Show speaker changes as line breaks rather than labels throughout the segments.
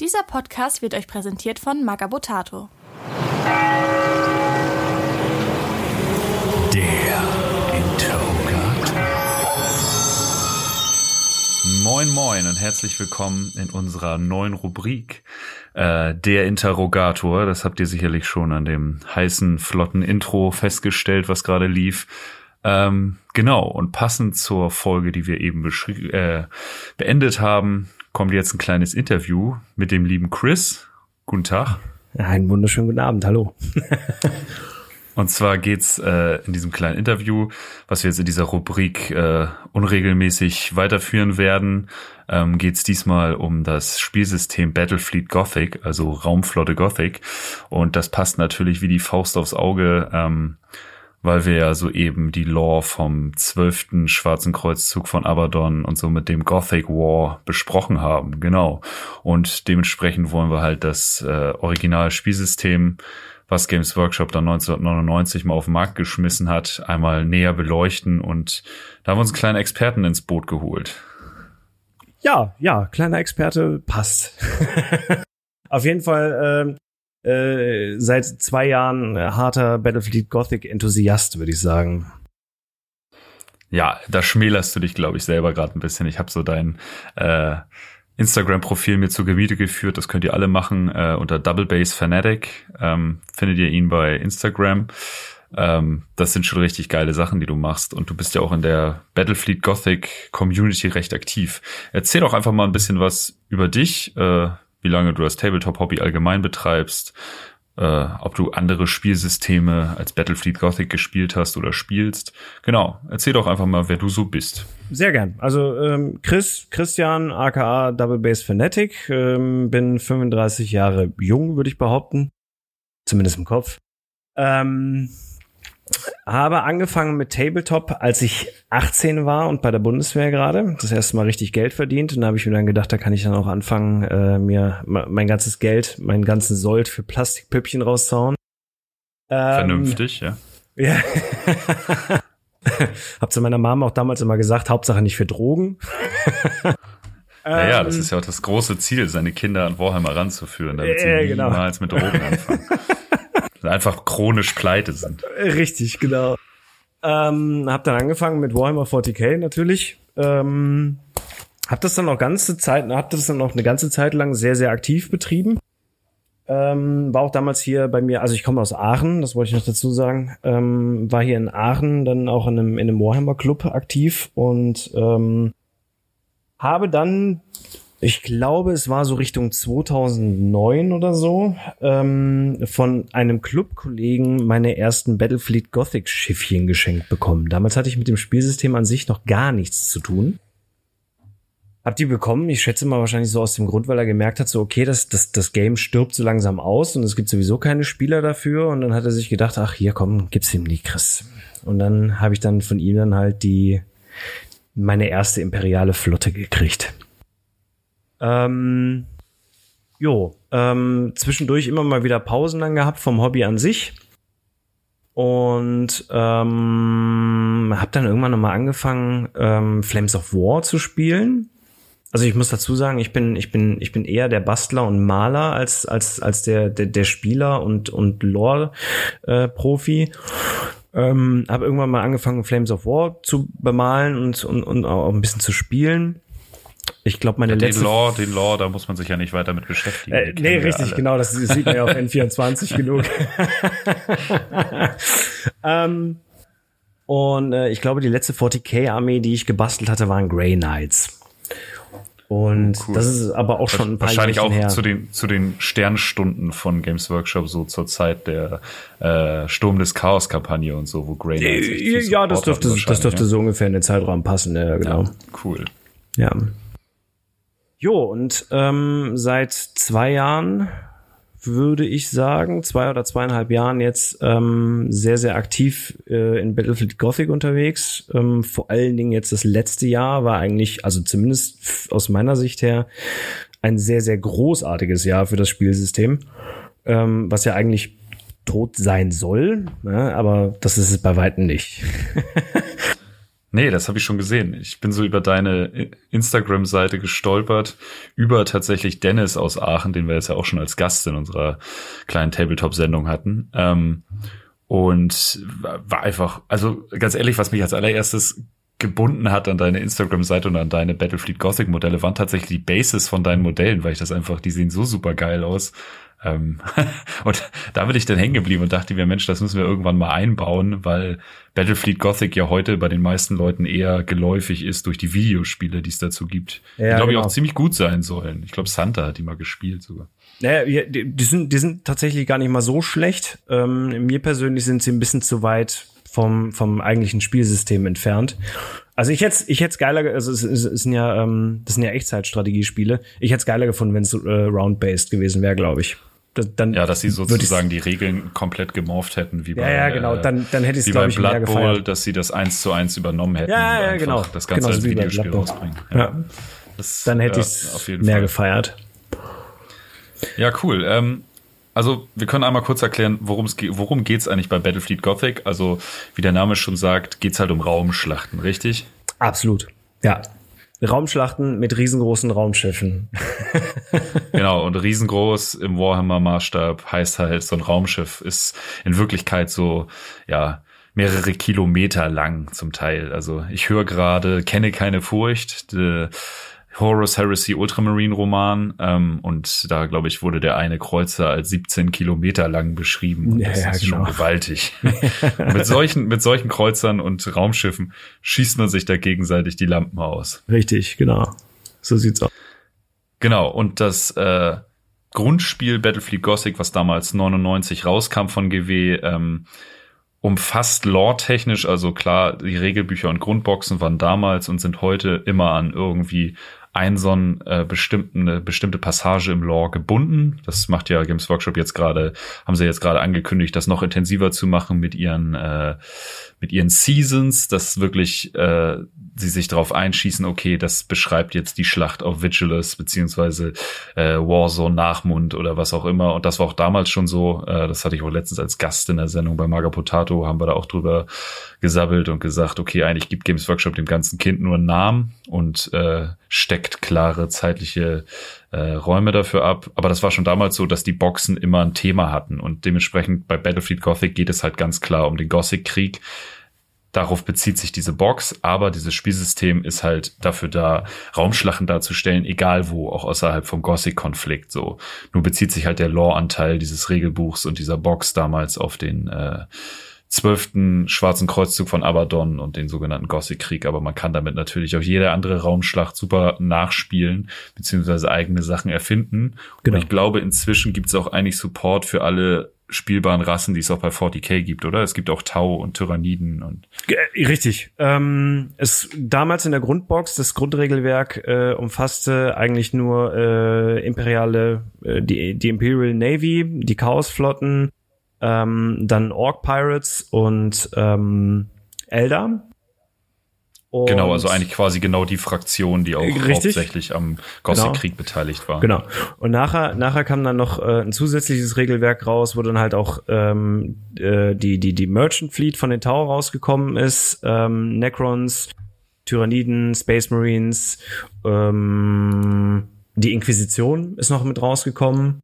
Dieser Podcast wird euch präsentiert von Magabotato.
Der Interrogator. Moin moin und herzlich willkommen in unserer neuen Rubrik äh, Der Interrogator. Das habt ihr sicherlich schon an dem heißen, flotten Intro festgestellt, was gerade lief. Ähm, genau, und passend zur Folge, die wir eben äh, beendet haben, kommt jetzt ein kleines Interview mit dem lieben Chris. Guten Tag.
Einen wunderschönen guten Abend, hallo.
Und zwar geht's äh, in diesem kleinen Interview, was wir jetzt in dieser Rubrik äh, unregelmäßig weiterführen werden, ähm, geht's diesmal um das Spielsystem Battlefleet Gothic, also Raumflotte Gothic. Und das passt natürlich wie die Faust aufs Auge ähm, weil wir ja soeben die Lore vom zwölften Schwarzen Kreuzzug von Abaddon und so mit dem Gothic War besprochen haben, genau. Und dementsprechend wollen wir halt das äh, Original-Spielsystem, was Games Workshop dann 1999 mal auf den Markt geschmissen hat, einmal näher beleuchten und da haben wir uns einen kleinen Experten ins Boot geholt.
Ja, ja, kleiner Experte passt. auf jeden Fall, äh, äh, seit zwei Jahren harter Battlefield Gothic Enthusiast, würde ich sagen.
Ja, da schmälerst du dich, glaube ich, selber gerade ein bisschen. Ich habe so dein äh, Instagram-Profil mir zu Gebiete geführt. Das könnt ihr alle machen äh, unter Double Base Fanatic. Ähm, findet ihr ihn bei Instagram. Ähm, das sind schon richtig geile Sachen, die du machst. Und du bist ja auch in der Battlefleet Gothic Community recht aktiv. Erzähl doch einfach mal ein bisschen was über dich. Äh, wie lange du das Tabletop-Hobby allgemein betreibst, äh, ob du andere Spielsysteme als Battlefleet Gothic gespielt hast oder spielst. Genau, erzähl doch einfach mal, wer du so bist.
Sehr gern. Also ähm, Chris, Christian, aka Double Base Fanatic, ähm, bin 35 Jahre jung, würde ich behaupten. Zumindest im Kopf. Ähm, habe angefangen mit Tabletop, als ich 18 war und bei der Bundeswehr gerade. Das erste Mal richtig Geld verdient. Und da habe ich mir dann gedacht, da kann ich dann auch anfangen, äh, mir mein ganzes Geld, meinen ganzen Sold für Plastikpüppchen rauszuhauen.
Ähm, Vernünftig, ja.
Ja. hab zu meiner Mama auch damals immer gesagt, Hauptsache nicht für Drogen.
Naja, das ähm, ist ja auch das große Ziel, seine Kinder an Warhammer ranzuführen, damit sie äh, genau. niemals mit Drogen anfangen. einfach chronisch pleite sind.
Richtig, genau. Ähm, hab dann angefangen mit Warhammer 40k natürlich. Ähm, hab das dann noch ganze Zeit, hab das dann noch eine ganze Zeit lang sehr, sehr aktiv betrieben. Ähm, war auch damals hier bei mir, also ich komme aus Aachen, das wollte ich noch dazu sagen, ähm, war hier in Aachen dann auch in einem, in einem Warhammer Club aktiv und ähm, habe dann ich glaube, es war so Richtung 2009 oder so, ähm, von einem Clubkollegen meine ersten Battlefleet Gothic Schiffchen geschenkt bekommen. Damals hatte ich mit dem Spielsystem an sich noch gar nichts zu tun. Hab die bekommen, ich schätze mal wahrscheinlich so aus dem Grund, weil er gemerkt hat, so okay, das, das, das Game stirbt so langsam aus und es gibt sowieso keine Spieler dafür und dann hat er sich gedacht, ach hier komm, gib's ihm die Chris. Und dann habe ich dann von ihm dann halt die meine erste imperiale Flotte gekriegt. Ähm, jo, ähm, zwischendurch immer mal wieder Pausen dann gehabt vom Hobby an sich. Und ähm, habe dann irgendwann nochmal angefangen, ähm, Flames of War zu spielen. Also ich muss dazu sagen, ich bin, ich bin, ich bin eher der Bastler und Maler als, als, als der, der, der Spieler und, und Lore-Profi. Äh, ähm, habe irgendwann mal angefangen, Flames of War zu bemalen und, und, und auch ein bisschen zu spielen. Ich glaube, meine ja,
letzte. Den Lore, den Lore, da muss man sich ja nicht weiter mit beschäftigen.
Äh, nee, richtig, genau. Das sieht man ja auf N24 genug. ähm, und äh, ich glaube, die letzte 40k-Armee, die ich gebastelt hatte, waren Grey Knights. Und oh, cool. das ist aber auch schon ein paar
Wahrscheinlich auch her. zu den zu den Sternstunden von Games Workshop so zur Zeit der äh, Sturm des Chaos Kampagne und so, wo Grey Knights
äh, Ja, das dürfte das dürfte ja? so ungefähr in den Zeitraum passen, ja, genau. Ja,
cool.
Ja. Jo, und ähm, seit zwei Jahren würde ich sagen, zwei oder zweieinhalb Jahren jetzt ähm, sehr, sehr aktiv äh, in Battlefield Gothic unterwegs. Ähm, vor allen Dingen jetzt das letzte Jahr war eigentlich, also zumindest aus meiner Sicht her, ein sehr, sehr großartiges Jahr für das Spielsystem, ähm, was ja eigentlich tot sein soll, ne? aber das ist es bei weitem nicht.
Nee, das habe ich schon gesehen. Ich bin so über deine Instagram-Seite gestolpert, über tatsächlich Dennis aus Aachen, den wir jetzt ja auch schon als Gast in unserer kleinen Tabletop-Sendung hatten. Ähm, und war einfach, also ganz ehrlich, was mich als allererstes gebunden hat an deine Instagram-Seite und an deine Battlefleet Gothic Modelle waren tatsächlich die Bases von deinen Modellen, weil ich das einfach, die sehen so super geil aus. Ähm, und da bin ich dann hängen geblieben und dachte mir, Mensch, das müssen wir irgendwann mal einbauen, weil Battlefleet Gothic ja heute bei den meisten Leuten eher geläufig ist durch die Videospiele, die es dazu gibt. Ja, die, glaube genau. ich, auch ziemlich gut sein sollen. Ich glaube, Santa hat die mal gespielt sogar.
Naja, die, die, sind, die sind tatsächlich gar nicht mal so schlecht. Ähm, mir persönlich sind sie ein bisschen zu weit vom, vom eigentlichen Spielsystem entfernt. Also ich hätte ich hätte geiler, also es, es, es sind ja ähm, das sind ja Echtzeitstrategiespiele. Ich hätte es geiler gefunden, wenn es äh, round-based gewesen wäre, glaube ich.
Das, dann ja, dass sie sozusagen die Regeln komplett gemorpht hätten, wie
bei ja, ja, genau. Dann, dann hätte ich es glaube ich
Blood Bowl, dass sie das eins zu eins übernommen hätten.
Ja, ja, genau.
Das ganze
genau,
als Videospiel rausbringen.
Ja. ja. Das, dann hätte ja, ich es mehr Fall. gefeiert.
Ja, cool. Ähm, also wir können einmal kurz erklären, worum es geht. Worum geht's eigentlich bei Battlefleet Gothic? Also wie der Name schon sagt, geht's halt um Raumschlachten, richtig?
Absolut. Ja. Raumschlachten mit riesengroßen Raumschiffen.
genau, und riesengroß im Warhammer-Maßstab heißt halt, so ein Raumschiff ist in Wirklichkeit so, ja, mehrere Kilometer lang zum Teil. Also ich höre gerade, kenne keine Furcht. De, Horus Heresy Ultramarine Roman ähm, und da glaube ich wurde der eine Kreuzer als 17 Kilometer lang beschrieben und ja, das ja, ist genau. schon gewaltig. mit solchen mit solchen Kreuzern und Raumschiffen schießt man sich da gegenseitig die Lampen aus.
Richtig, genau. So sieht's aus.
Genau und das äh, Grundspiel Battlefleet Gothic, was damals 99 rauskam von GW, ähm, umfasst lore-technisch, also klar, die Regelbücher und Grundboxen waren damals und sind heute immer an irgendwie ein so ein äh, bestimmten, eine bestimmte Passage im Lore gebunden. Das macht ja Games Workshop jetzt gerade, haben sie jetzt gerade angekündigt, das noch intensiver zu machen mit ihren äh, mit ihren Seasons, dass wirklich äh, sie sich darauf einschießen, okay, das beschreibt jetzt die Schlacht auf Vigilus beziehungsweise äh, Warzone Nachmund oder was auch immer. Und das war auch damals schon so. Äh, das hatte ich auch letztens als Gast in der Sendung bei Maga Potato, haben wir da auch drüber gesabbelt und gesagt, okay, eigentlich gibt Games Workshop dem ganzen Kind nur einen Namen und äh, steckt klare zeitliche äh, Räume dafür ab. Aber das war schon damals so, dass die Boxen immer ein Thema hatten und dementsprechend bei Battlefield Gothic geht es halt ganz klar um den Gothic-Krieg. Darauf bezieht sich diese Box, aber dieses Spielsystem ist halt dafür da, Raumschlachten darzustellen, egal wo, auch außerhalb vom Gothic-Konflikt so. Nur bezieht sich halt der Lore-Anteil dieses Regelbuchs und dieser Box damals auf den äh, zwölften Schwarzen Kreuzzug von Abaddon und den sogenannten Gothic-Krieg, aber man kann damit natürlich auch jede andere Raumschlacht super nachspielen, beziehungsweise eigene Sachen erfinden. Genau. Und ich glaube, inzwischen gibt es auch eigentlich Support für alle spielbaren Rassen, die es auch bei 40k gibt, oder? Es gibt auch Tau und Tyranniden und.
Richtig. Ähm, es damals in der Grundbox, das Grundregelwerk äh, umfasste eigentlich nur äh, imperiale, äh, die, die Imperial Navy, die Chaosflotten, ähm, dann Orc Pirates und ähm, Eldar.
Und genau, also eigentlich quasi genau die Fraktion, die auch richtig, hauptsächlich am Gothic-Krieg genau. beteiligt war.
Genau. Und nachher, nachher kam dann noch äh, ein zusätzliches Regelwerk raus, wo dann halt auch ähm, äh, die, die, die Merchant Fleet von den Tower rausgekommen ist, ähm, Necrons, Tyranniden, Space Marines, ähm, die Inquisition ist noch mit rausgekommen.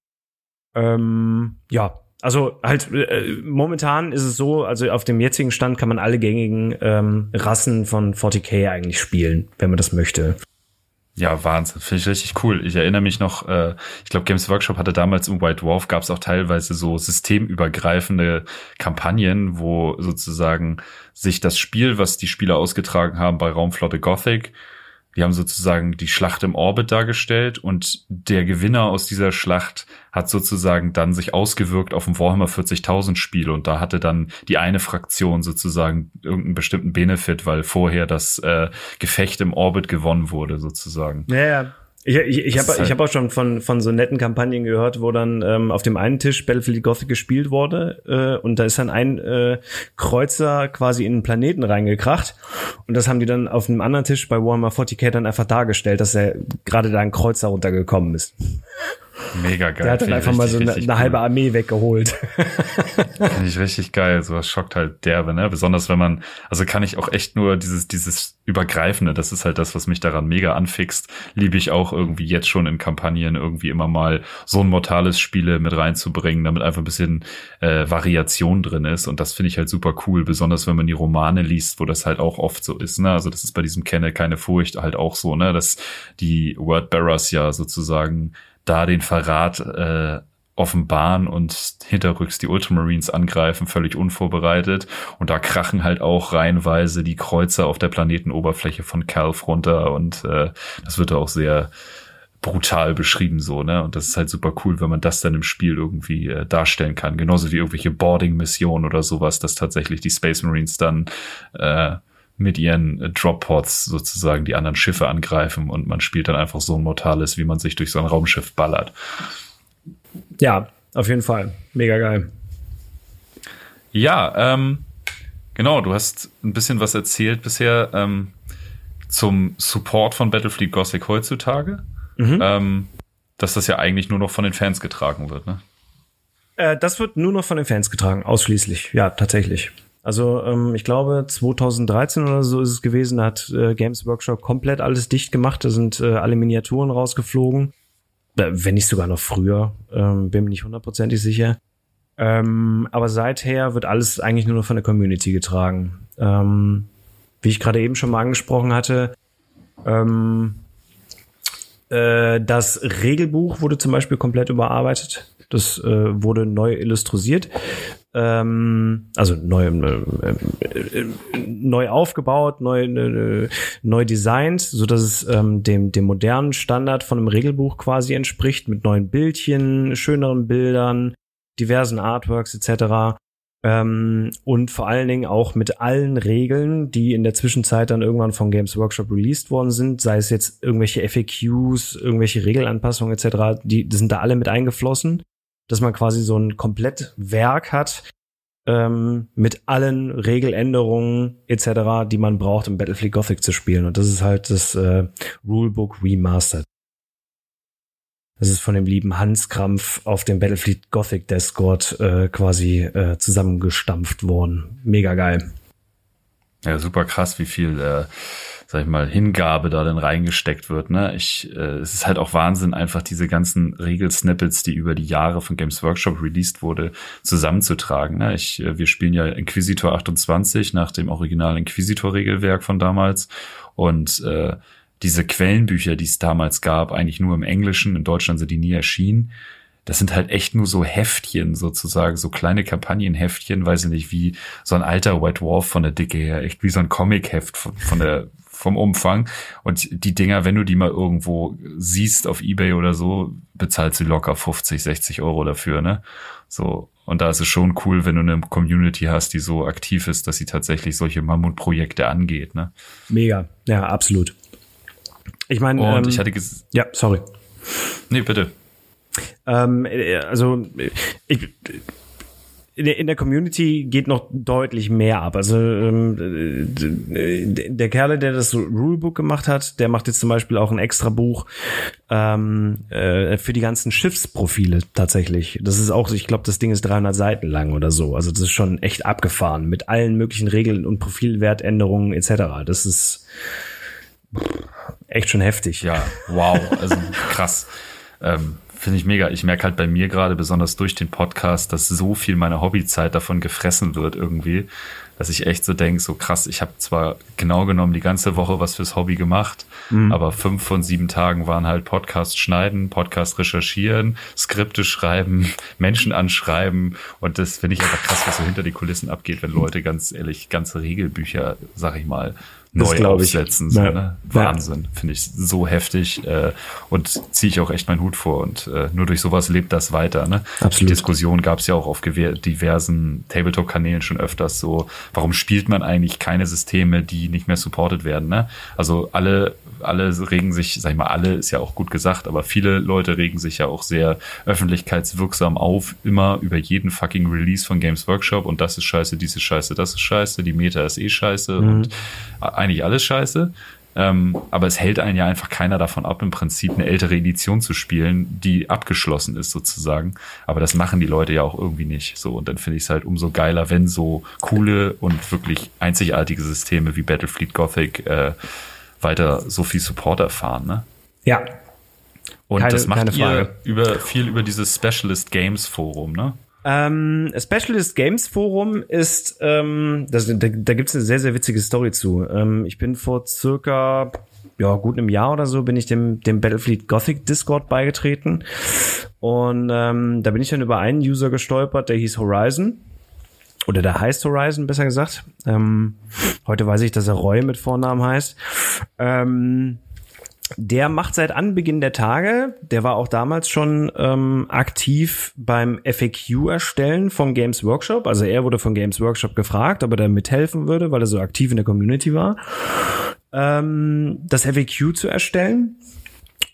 Ähm, ja, also halt äh, momentan ist es so, also auf dem jetzigen Stand kann man alle gängigen ähm, Rassen von 40k eigentlich spielen, wenn man das möchte.
Ja, Wahnsinn. Finde ich richtig cool. Ich erinnere mich noch, äh, ich glaube, Games Workshop hatte damals im White Dwarf, gab es auch teilweise so systemübergreifende Kampagnen, wo sozusagen sich das Spiel, was die Spieler ausgetragen haben bei Raumflotte Gothic, die haben sozusagen die Schlacht im Orbit dargestellt und der Gewinner aus dieser Schlacht hat sozusagen dann sich ausgewirkt auf ein Warhammer 40.000 Spiel und da hatte dann die eine Fraktion sozusagen irgendeinen bestimmten Benefit, weil vorher das äh, Gefecht im Orbit gewonnen wurde sozusagen.
Ja, ja. Ich, ich, ich habe halt ich hab auch schon von, von so netten Kampagnen gehört, wo dann ähm, auf dem einen Tisch Battlefield Gothic gespielt wurde äh, und da ist dann ein äh, Kreuzer quasi in einen Planeten reingekracht und das haben die dann auf einem anderen Tisch bei Warhammer 40k dann einfach dargestellt, dass er gerade da ein Kreuzer runtergekommen ist.
Mega geil.
Der hat dann einfach mal so eine, eine halbe Armee weggeholt.
Finde ich richtig geil. Sowas schockt halt derbe, ne? Besonders wenn man, also kann ich auch echt nur dieses, dieses Übergreifende, das ist halt das, was mich daran mega anfixt. Liebe ich auch irgendwie jetzt schon in Kampagnen irgendwie immer mal so ein mortales Spiele mit reinzubringen, damit einfach ein bisschen äh, Variation drin ist. Und das finde ich halt super cool, besonders wenn man die Romane liest, wo das halt auch oft so ist, ne? Also das ist bei diesem Kenne keine Furcht halt auch so, ne? Dass die Wordbearers ja sozusagen da den Verrat äh, offenbaren und hinterrücks die Ultramarines angreifen, völlig unvorbereitet. Und da krachen halt auch reihenweise die Kreuzer auf der Planetenoberfläche von Calf runter und äh, das wird auch sehr brutal beschrieben so, ne? Und das ist halt super cool, wenn man das dann im Spiel irgendwie äh, darstellen kann. Genauso wie irgendwelche Boarding-Missionen oder sowas, dass tatsächlich die Space Marines dann äh, mit ihren Drop-Pods sozusagen die anderen Schiffe angreifen und man spielt dann einfach so ein Mortales, wie man sich durch so ein Raumschiff ballert.
Ja, auf jeden Fall. Mega geil.
Ja, ähm, genau, du hast ein bisschen was erzählt bisher ähm, zum Support von Battlefleet Gothic heutzutage. Mhm. Ähm, dass das ja eigentlich nur noch von den Fans getragen wird, ne?
Äh, das wird nur noch von den Fans getragen, ausschließlich. Ja, tatsächlich. Also ähm, ich glaube 2013 oder so ist es gewesen, da hat äh, Games Workshop komplett alles dicht gemacht, da sind äh, alle Miniaturen rausgeflogen. Äh, wenn nicht sogar noch früher, ähm, bin mir nicht hundertprozentig sicher. Ähm, aber seither wird alles eigentlich nur noch von der Community getragen. Ähm, wie ich gerade eben schon mal angesprochen hatte, ähm, äh, das Regelbuch wurde zum Beispiel komplett überarbeitet. Das äh, wurde neu illustriert ähm, also neu, äh, äh, neu aufgebaut, neu, äh, neu designt, so dass es ähm, dem, dem modernen Standard von einem Regelbuch quasi entspricht, mit neuen Bildchen, schöneren Bildern, diversen Artworks etc. Ähm, und vor allen Dingen auch mit allen Regeln, die in der Zwischenzeit dann irgendwann von Games Workshop released worden sind, sei es jetzt irgendwelche FAQs, irgendwelche Regelanpassungen etc., die, die sind da alle mit eingeflossen dass man quasi so ein Komplettwerk hat ähm, mit allen Regeländerungen etc., die man braucht, um Battlefleet Gothic zu spielen. Und das ist halt das äh, Rulebook Remastered. Das ist von dem lieben Hans Krampf auf dem Battlefleet Gothic Discord äh, quasi äh, zusammengestampft worden. Mega geil.
Ja, super krass, wie viel äh, sag ich mal, Hingabe da dann reingesteckt wird. Ne? Ich, äh, es ist halt auch Wahnsinn, einfach diese ganzen Regelsnippets, die über die Jahre von Games Workshop released wurde, zusammenzutragen. Ne? Ich, äh, wir spielen ja Inquisitor 28 nach dem originalen Inquisitor-Regelwerk von damals und äh, diese Quellenbücher, die es damals gab, eigentlich nur im Englischen, in Deutschland sind die nie erschienen das sind halt echt nur so Heftchen sozusagen, so kleine Kampagnenheftchen, weiß ich nicht, wie so ein alter White Wolf von der Dicke her, echt wie so ein Comic-Heft von, von der vom Umfang. Und die Dinger, wenn du die mal irgendwo siehst auf Ebay oder so, bezahlst du locker 50, 60 Euro dafür, ne? So. Und da ist es schon cool, wenn du eine Community hast, die so aktiv ist, dass sie tatsächlich solche Mammutprojekte angeht, ne?
Mega. Ja, absolut. Ich meine,
und ähm, ich hatte
ja, sorry.
Nee, bitte.
Ähm, äh, also ich, in der Community geht noch deutlich mehr ab. Also ähm, der Kerle, der das Rulebook gemacht hat, der macht jetzt zum Beispiel auch ein extra Buch ähm, äh, für die ganzen Schiffsprofile tatsächlich. Das ist auch, ich glaube, das Ding ist 300 Seiten lang oder so. Also das ist schon echt abgefahren mit allen möglichen Regeln und Profilwertänderungen etc. Das ist echt schon heftig.
Ja, wow, also krass. ähm, Finde ich mega. Ich merke halt bei mir gerade, besonders durch den Podcast, dass so viel meiner Hobbyzeit davon gefressen wird irgendwie, dass ich echt so denke, so krass, ich habe zwar genau genommen die ganze Woche was fürs Hobby gemacht, mhm. aber fünf von sieben Tagen waren halt Podcast schneiden, Podcast recherchieren, Skripte schreiben, Menschen anschreiben und das finde ich einfach krass, was so hinter die Kulissen abgeht, wenn Leute ganz ehrlich ganze Regelbücher, sag ich mal, neu aufsetzen. So, ja. ne? Wahnsinn, ja. finde ich so heftig äh, und ziehe ich auch echt meinen Hut vor. Und äh, nur durch sowas lebt das weiter. Ne? Absolut. Die Diskussion gab es ja auch auf diversen Tabletop-Kanälen schon öfters so, warum spielt man eigentlich keine Systeme, die nicht mehr supported werden? Ne? Also alle alle regen sich, sag ich mal, alle ist ja auch gut gesagt, aber viele Leute regen sich ja auch sehr öffentlichkeitswirksam auf, immer über jeden fucking Release von Games Workshop und das ist scheiße, dies ist scheiße, das ist scheiße, die Meta ist eh scheiße mhm. und eigentlich alles scheiße. Ähm, aber es hält einen ja einfach keiner davon ab, im Prinzip eine ältere Edition zu spielen, die abgeschlossen ist sozusagen. Aber das machen die Leute ja auch irgendwie nicht. So und dann finde ich es halt umso geiler, wenn so coole und wirklich einzigartige Systeme wie Battlefleet Gothic äh, weiter so viel Support erfahren. Ne?
Ja.
Und
Keine-
das macht ihr über viel über dieses Specialist Games Forum, ne?
Ähm, Specialist Games Forum ist, ähm, das, da, da gibt es eine sehr, sehr witzige Story zu. Ähm, ich bin vor circa, ja, gut einem Jahr oder so, bin ich dem, dem Battlefleet Gothic Discord beigetreten. Und ähm, da bin ich dann über einen User gestolpert, der hieß Horizon. Oder der heißt Horizon, besser gesagt. Ähm, heute weiß ich, dass er Roy mit Vornamen heißt. Ähm, der macht seit Anbeginn der Tage, der war auch damals schon ähm, aktiv beim FAQ-Erstellen vom Games Workshop. Also er wurde von Games Workshop gefragt, ob er da mithelfen würde, weil er so aktiv in der Community war, ähm, das FAQ zu erstellen.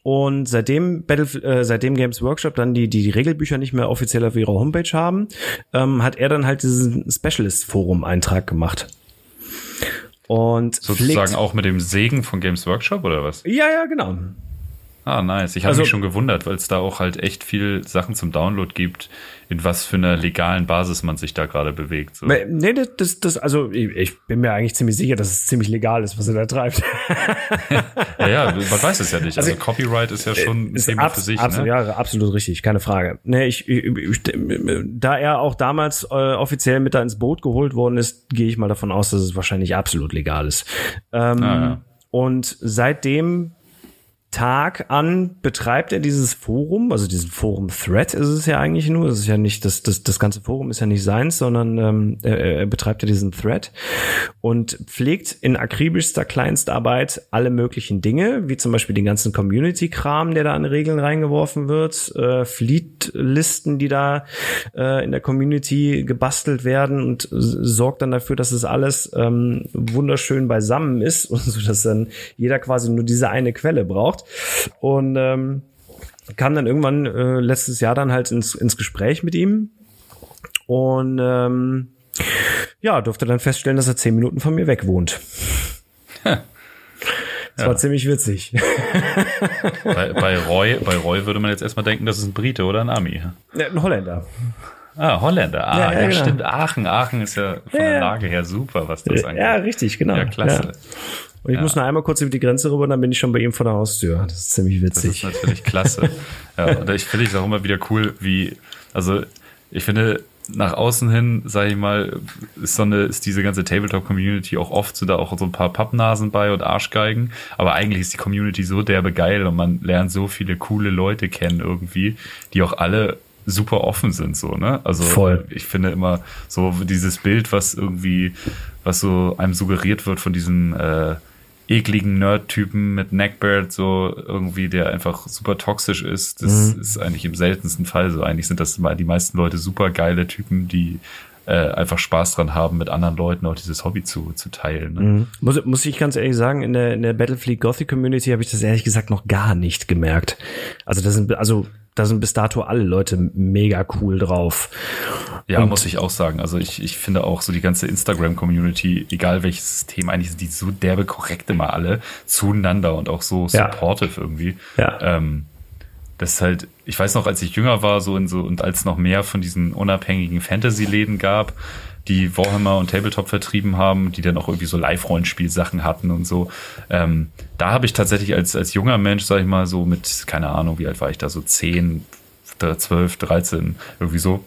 Und seitdem Battle, äh, seitdem Games Workshop dann die, die, Regelbücher nicht mehr offiziell auf ihrer Homepage haben, ähm, hat er dann halt diesen Specialist-Forum-Eintrag gemacht. Und
Sozusagen
pflegt-
auch mit dem Segen von Games Workshop oder was?
Ja, ja, genau.
Ah, nice. Ich habe
Also-
mich schon gewundert, weil es da auch halt echt viel Sachen zum Download gibt, in was für einer legalen Basis man sich da gerade bewegt. So.
Nee, das, das, also ich, ich bin mir eigentlich ziemlich sicher, dass es ziemlich legal ist, was er da treibt.
Ja, ja, man weiß es ja nicht. Also,
Also,
Copyright ist ja schon ein Thema für sich.
absolut,
ne?
Ja, absolut richtig, keine Frage. Nee, ich, ich, ich, da er auch damals äh, offiziell mit da ins Boot geholt worden ist, gehe ich mal davon aus, dass es wahrscheinlich absolut legal ist. Ähm,
Ah, ja.
Und seitdem Tag an betreibt er dieses Forum, also diesen Forum-Thread ist es ja eigentlich nur. Das ist ja nicht, das, das, das ganze Forum ist ja nicht seins, sondern ähm, er, er betreibt ja diesen Thread und pflegt in akribischster Kleinstarbeit alle möglichen Dinge, wie zum Beispiel den ganzen Community-Kram, der da an Regeln reingeworfen wird, äh, Fleet-Listen, die da äh, in der Community gebastelt werden und sorgt dann dafür, dass es alles ähm, wunderschön beisammen ist und so, dass dann jeder quasi nur diese eine Quelle braucht. Und ähm, kam dann irgendwann äh, letztes Jahr dann halt ins, ins Gespräch mit ihm und ähm, ja, durfte dann feststellen, dass er zehn Minuten von mir weg wohnt. Das war ziemlich witzig.
Bei, bei, Roy, bei Roy würde man jetzt erstmal denken, das ist ein Brite oder ein Ami.
Ja, Ein Holländer.
Ah, Holländer. Ah,
Ja,
ja,
ja, genau.
stimmt. Aachen. Aachen ist ja von
Ja,
der
ja.
Lage her super, was das angeht.
Ja, richtig, genau.
Ja, klasse.
Ja. Und ich muss nur einmal kurz über die Grenze rüber, dann bin ich schon bei ihm vor der Haustür. Das ist ziemlich
Das ist
witzig.
natürlich klasse. ja, und ich finde es auch immer wieder cool, wie, also ich finde, nach außen hin, sage ich mal, ist so eine, ist diese ganze Tabletop-Community auch oft so da auch so ein paar Pappnasen bei und Arschgeigen. Aber eigentlich ist die Community so derbe geil und man lernt so viele coole Leute kennen irgendwie, die auch alle super offen sind, so, ne? Also
Voll.
ich finde immer so dieses Bild, was irgendwie, was so einem suggeriert wird von diesem äh, ekligen Nerd-Typen mit Neckbeard, so irgendwie, der einfach super toxisch ist. Das ist eigentlich im seltensten Fall so. Eigentlich sind das mal die meisten Leute super geile Typen, die äh, einfach Spaß dran haben, mit anderen Leuten auch dieses Hobby zu, zu teilen. Ne?
Mhm. Muss, muss ich ganz ehrlich sagen, in der, in der Battlefleet Gothic Community habe ich das ehrlich gesagt noch gar nicht gemerkt. Also das sind, also da sind bis dato alle Leute mega cool drauf.
Ja,
Und-
muss ich auch sagen. Also ich, ich finde auch so die ganze Instagram-Community, egal welches System, eigentlich sind die so derbe korrekt immer alle zueinander und auch so
Ja.
supportive irgendwie.
Ja.
Ähm, das ist halt, ich weiß noch, als ich jünger war, so in so, und als noch mehr von diesen unabhängigen Fantasy-Läden gab, die Warhammer und Tabletop vertrieben haben, die dann auch irgendwie so Live-Rollenspiel-Sachen hatten und so. Ähm, da habe ich tatsächlich als, als junger Mensch, sag ich mal, so mit, keine Ahnung, wie alt war ich da, so 10, 12, 13, irgendwie so,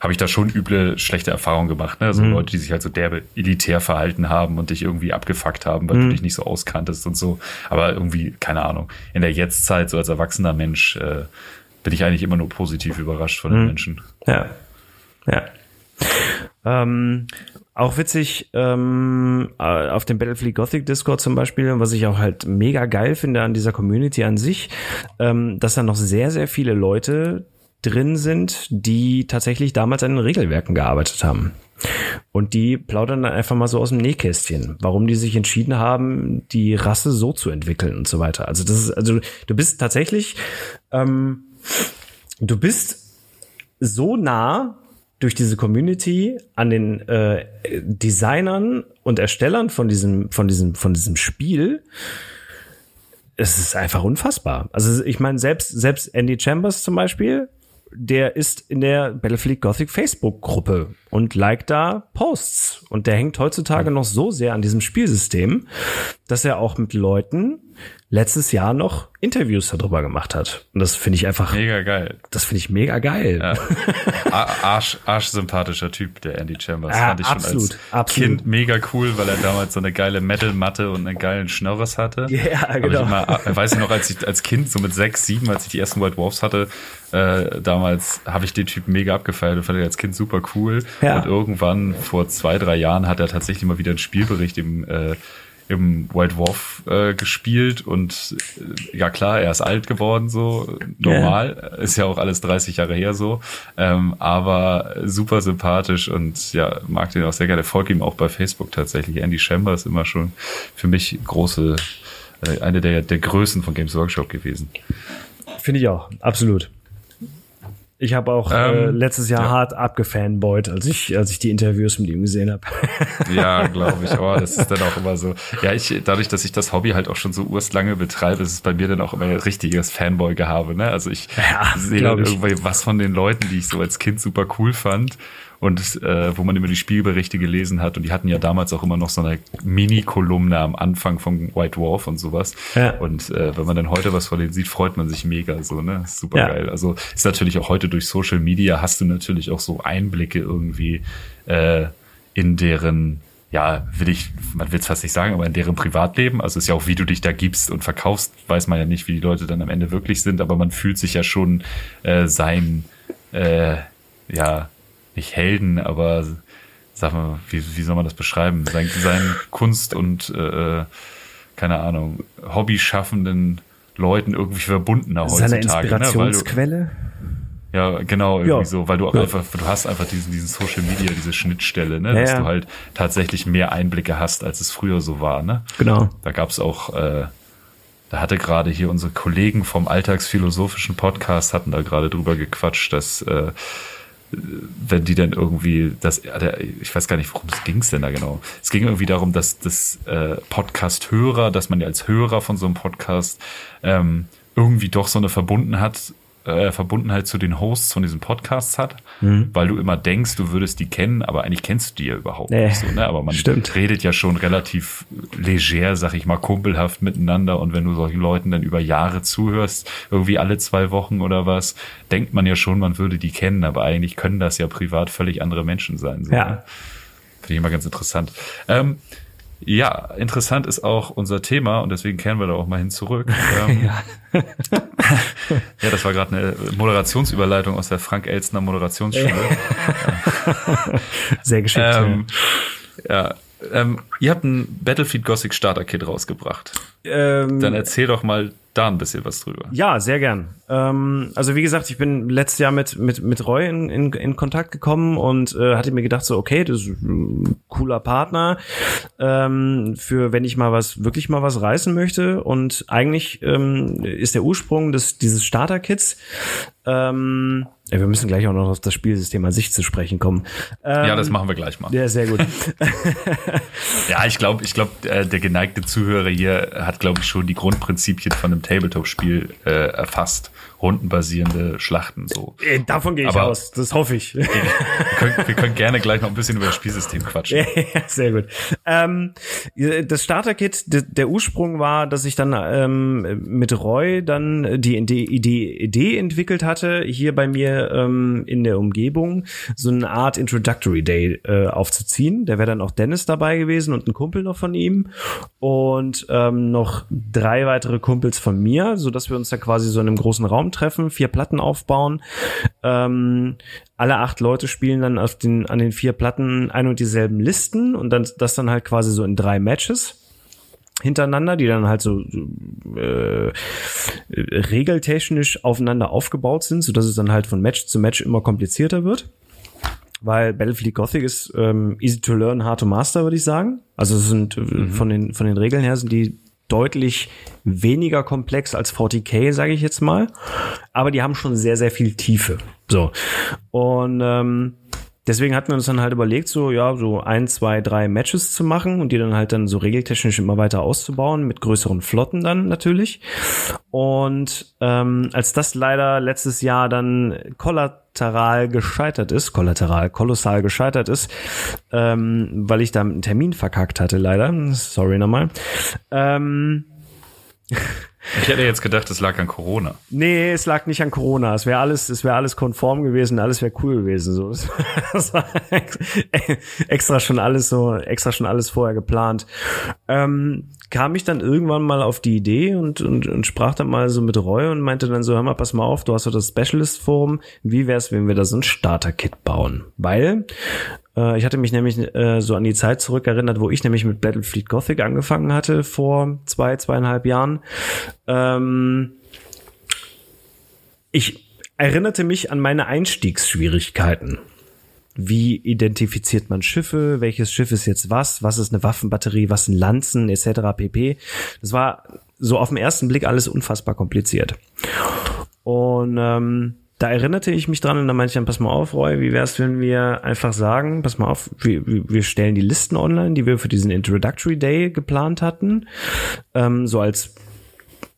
habe ich da schon üble, schlechte Erfahrungen gemacht. Ne? Also Leute, die sich halt so derbe elitär verhalten haben und dich irgendwie abgefuckt haben, weil du dich nicht so auskanntest und so. Aber irgendwie, keine Ahnung, in der Jetztzeit, so als erwachsener Mensch, äh, bin ich eigentlich immer nur positiv überrascht von den Menschen.
Ja. Ja. Ähm, auch witzig, ähm, äh, auf dem Battlefleet Gothic Discord zum Beispiel, was ich auch halt mega geil finde an dieser Community an sich, ähm, dass da noch sehr, sehr viele Leute drin sind, die tatsächlich damals an den Regelwerken gearbeitet haben. Und die plaudern dann einfach mal so aus dem Nähkästchen, warum die sich entschieden haben, die Rasse so zu entwickeln und so weiter. Also das ist, also du bist tatsächlich, ähm, du bist so nah durch diese Community an den äh, Designern und Erstellern von diesem, von diesem, von diesem Spiel. Es ist einfach unfassbar. Also ich meine, selbst, selbst Andy Chambers zum Beispiel, der ist in der Battlefield Gothic Facebook-Gruppe und liked da Posts. Und der hängt heutzutage noch so sehr an diesem Spielsystem, dass er auch mit Leuten letztes Jahr noch Interviews darüber gemacht hat. Und das finde ich einfach
mega geil.
Das finde ich mega geil. Ja.
Arsch, arsch sympathischer Typ, der Andy Chambers.
Ja, Fand ich absolut, schon als absolut.
Kind mega cool, weil er damals so eine geile Metal-Matte und einen geilen Schnorres hatte.
Ja, genau.
Ich immer, weiß ich noch, als ich als Kind, so mit sechs, sieben, als ich die ersten White Wolves hatte, äh, damals habe ich den Typ mega abgefeiert und fand ihn als Kind super cool. Ja. Und irgendwann vor zwei, drei Jahren hat er tatsächlich mal wieder einen Spielbericht im äh, im White Wolf äh, gespielt und äh, ja klar, er ist alt geworden, so normal, yeah. ist ja auch alles 30 Jahre her so, ähm, aber super sympathisch und ja, mag den auch sehr gerne. Folge ihm auch bei Facebook tatsächlich. Andy Schember ist immer schon für mich große, äh, eine der, der Größen von Games Workshop gewesen.
Finde ich auch, absolut. Ich habe auch äh, ähm, äh, letztes Jahr ja. hart abgefanboyt, als ich, als ich die Interviews mit ihm gesehen habe.
ja, glaube ich. Oh, das ist dann auch immer so. Ja, ich, dadurch, dass ich das Hobby halt auch schon so urstlange betreibe, ist es bei mir dann auch immer ein richtiges Fanboy-Gehabe. Ne? Also ich ja, sehe dann irgendwie was von den Leuten, die ich so als Kind super cool fand und äh, wo man immer die Spielberichte gelesen hat. Und die hatten ja damals auch immer noch so eine Mini-Kolumne am Anfang von White Dwarf und sowas. Ja. Und äh, wenn man dann heute was von denen sieht, freut man sich mega so, ne? Super ja. geil. Also ist natürlich auch heute durch Social Media hast du natürlich auch so Einblicke irgendwie äh, in deren ja, will ich, man will es fast nicht sagen, aber in deren Privatleben, also ist ja auch, wie du dich da gibst und verkaufst, weiß man ja nicht, wie die Leute dann am Ende wirklich sind, aber man fühlt sich ja schon äh, sein, äh, ja, nicht Helden, aber sag mal, wie, wie soll man das beschreiben? Sein, sein Kunst und äh, keine Ahnung, Hobbyschaffenden Leuten irgendwie verbundener heutzutage.
Seine Inspirationsquelle?
Ne? Du, ja, genau, irgendwie ja. so, weil du auch ja. einfach, du hast einfach diesen, diesen Social Media, diese Schnittstelle, ne, ja, dass du halt tatsächlich mehr Einblicke hast, als es früher so war, ne?
Genau.
Da gab's auch, äh, da hatte gerade hier unsere Kollegen vom Alltagsphilosophischen Podcast hatten da gerade drüber gequatscht, dass äh, wenn die dann irgendwie das, ich weiß gar nicht, worum es ging denn da genau. Es ging irgendwie darum, dass das äh, Podcast-Hörer, dass man ja als Hörer von so einem Podcast ähm, irgendwie doch so eine Verbundenheit äh, Verbundenheit zu den Hosts von diesen Podcasts hat, mhm. weil du immer denkst, du würdest die kennen, aber eigentlich kennst du die ja überhaupt nee, nicht so. Ne? Aber man
stimmt.
redet ja schon relativ leger, sag ich mal, kumpelhaft miteinander. Und wenn du solchen Leuten dann über Jahre zuhörst, irgendwie alle zwei Wochen oder was, denkt man ja schon, man würde die kennen, aber eigentlich können das ja privat völlig andere Menschen sein. So,
ja.
Ne? Finde ich immer ganz interessant. Ähm, ja, interessant ist auch unser Thema und deswegen kehren wir da auch mal hin zurück. Ähm, ja. ja, das war gerade eine Moderationsüberleitung aus der Frank Elstner Moderationsschule.
Sehr geschickt.
Ähm, ja, ähm, ihr habt ein Battlefield Gothic Starter Kit rausgebracht. Ähm, Dann erzähl doch mal da ein bisschen was drüber.
Ja, sehr gern. Ähm, also wie gesagt, ich bin letztes Jahr mit mit mit Roy in, in, in Kontakt gekommen und äh, hatte mir gedacht so, okay, das ist ein cooler Partner ähm, für wenn ich mal was wirklich mal was reißen möchte und eigentlich ähm, ist der Ursprung des dieses Starter Kits ähm, ja, wir müssen gleich auch noch auf das Spielsystem an sich zu sprechen kommen.
Ähm, ja, das machen wir gleich mal.
Ja, sehr gut.
ja, ich glaube, ich glaube, äh, der geneigte Zuhörer hier hat, glaube ich, schon die Grundprinzipien von einem Tabletop-Spiel äh, erfasst rundenbasierende Schlachten so.
Äh, davon gehe ich Aber aus, das hoffe ich.
wir, können, wir können gerne gleich noch ein bisschen über das Spielsystem quatschen.
Ja, sehr gut. Ähm, das Starter-Kit, der Ursprung war, dass ich dann ähm, mit Roy dann die Idee, Idee entwickelt hatte, hier bei mir ähm, in der Umgebung so eine Art Introductory Day äh, aufzuziehen. Der wäre dann auch Dennis dabei gewesen und ein Kumpel noch von ihm und ähm, noch drei weitere Kumpels von mir, so dass wir uns da quasi so in einem großen Raum treffen, vier Platten aufbauen. Ähm, alle acht Leute spielen dann auf den, an den vier Platten ein und dieselben Listen und dann das dann halt quasi so in drei Matches hintereinander, die dann halt so äh, regeltechnisch aufeinander aufgebaut sind, so dass es dann halt von Match zu Match immer komplizierter wird. Weil Battlefield Gothic ist ähm, easy to learn, hard to master, würde ich sagen. Also es sind äh, mhm. von den von den Regeln her sind die deutlich weniger komplex als 40k, sage ich jetzt mal. Aber die haben schon sehr, sehr viel Tiefe. So. Und ähm, deswegen hatten wir uns dann halt überlegt, so ja, so ein, zwei, drei Matches zu machen und die dann halt dann so regeltechnisch immer weiter auszubauen, mit größeren Flotten dann natürlich. Und ähm, als das leider letztes Jahr dann kollateral gescheitert ist, kollateral, kolossal gescheitert ist, ähm, weil ich da einen Termin verkackt hatte, leider. Sorry nochmal. Ähm,
Ich hätte jetzt gedacht, es lag an Corona.
Nee, es lag nicht an Corona. Es wäre alles, es wäre alles konform gewesen, alles wäre cool gewesen. So, das war extra schon alles so, extra schon alles vorher geplant. Ähm, kam ich dann irgendwann mal auf die Idee und, und, und sprach dann mal so mit Roy und meinte dann so, hör mal, pass mal auf, du hast doch das Specialist Forum. Wie wär's, wenn wir da so ein Starter-Kit bauen? Weil äh, ich hatte mich nämlich äh, so an die Zeit zurückerinnert, wo ich nämlich mit Battlefleet Gothic angefangen hatte vor zwei, zweieinhalb Jahren. Ähm, ich erinnerte mich an meine Einstiegsschwierigkeiten. Wie identifiziert man Schiffe? Welches Schiff ist jetzt was? Was ist eine Waffenbatterie? Was sind Lanzen etc. pp. Das war so auf den ersten Blick alles unfassbar kompliziert. Und ähm, da erinnerte ich mich dran und dann meinte ich dann, pass mal auf, Roy, wie wär's, wenn wir einfach sagen, pass mal auf, wir, wir stellen die Listen online, die wir für diesen Introductory Day geplant hatten, ähm, so als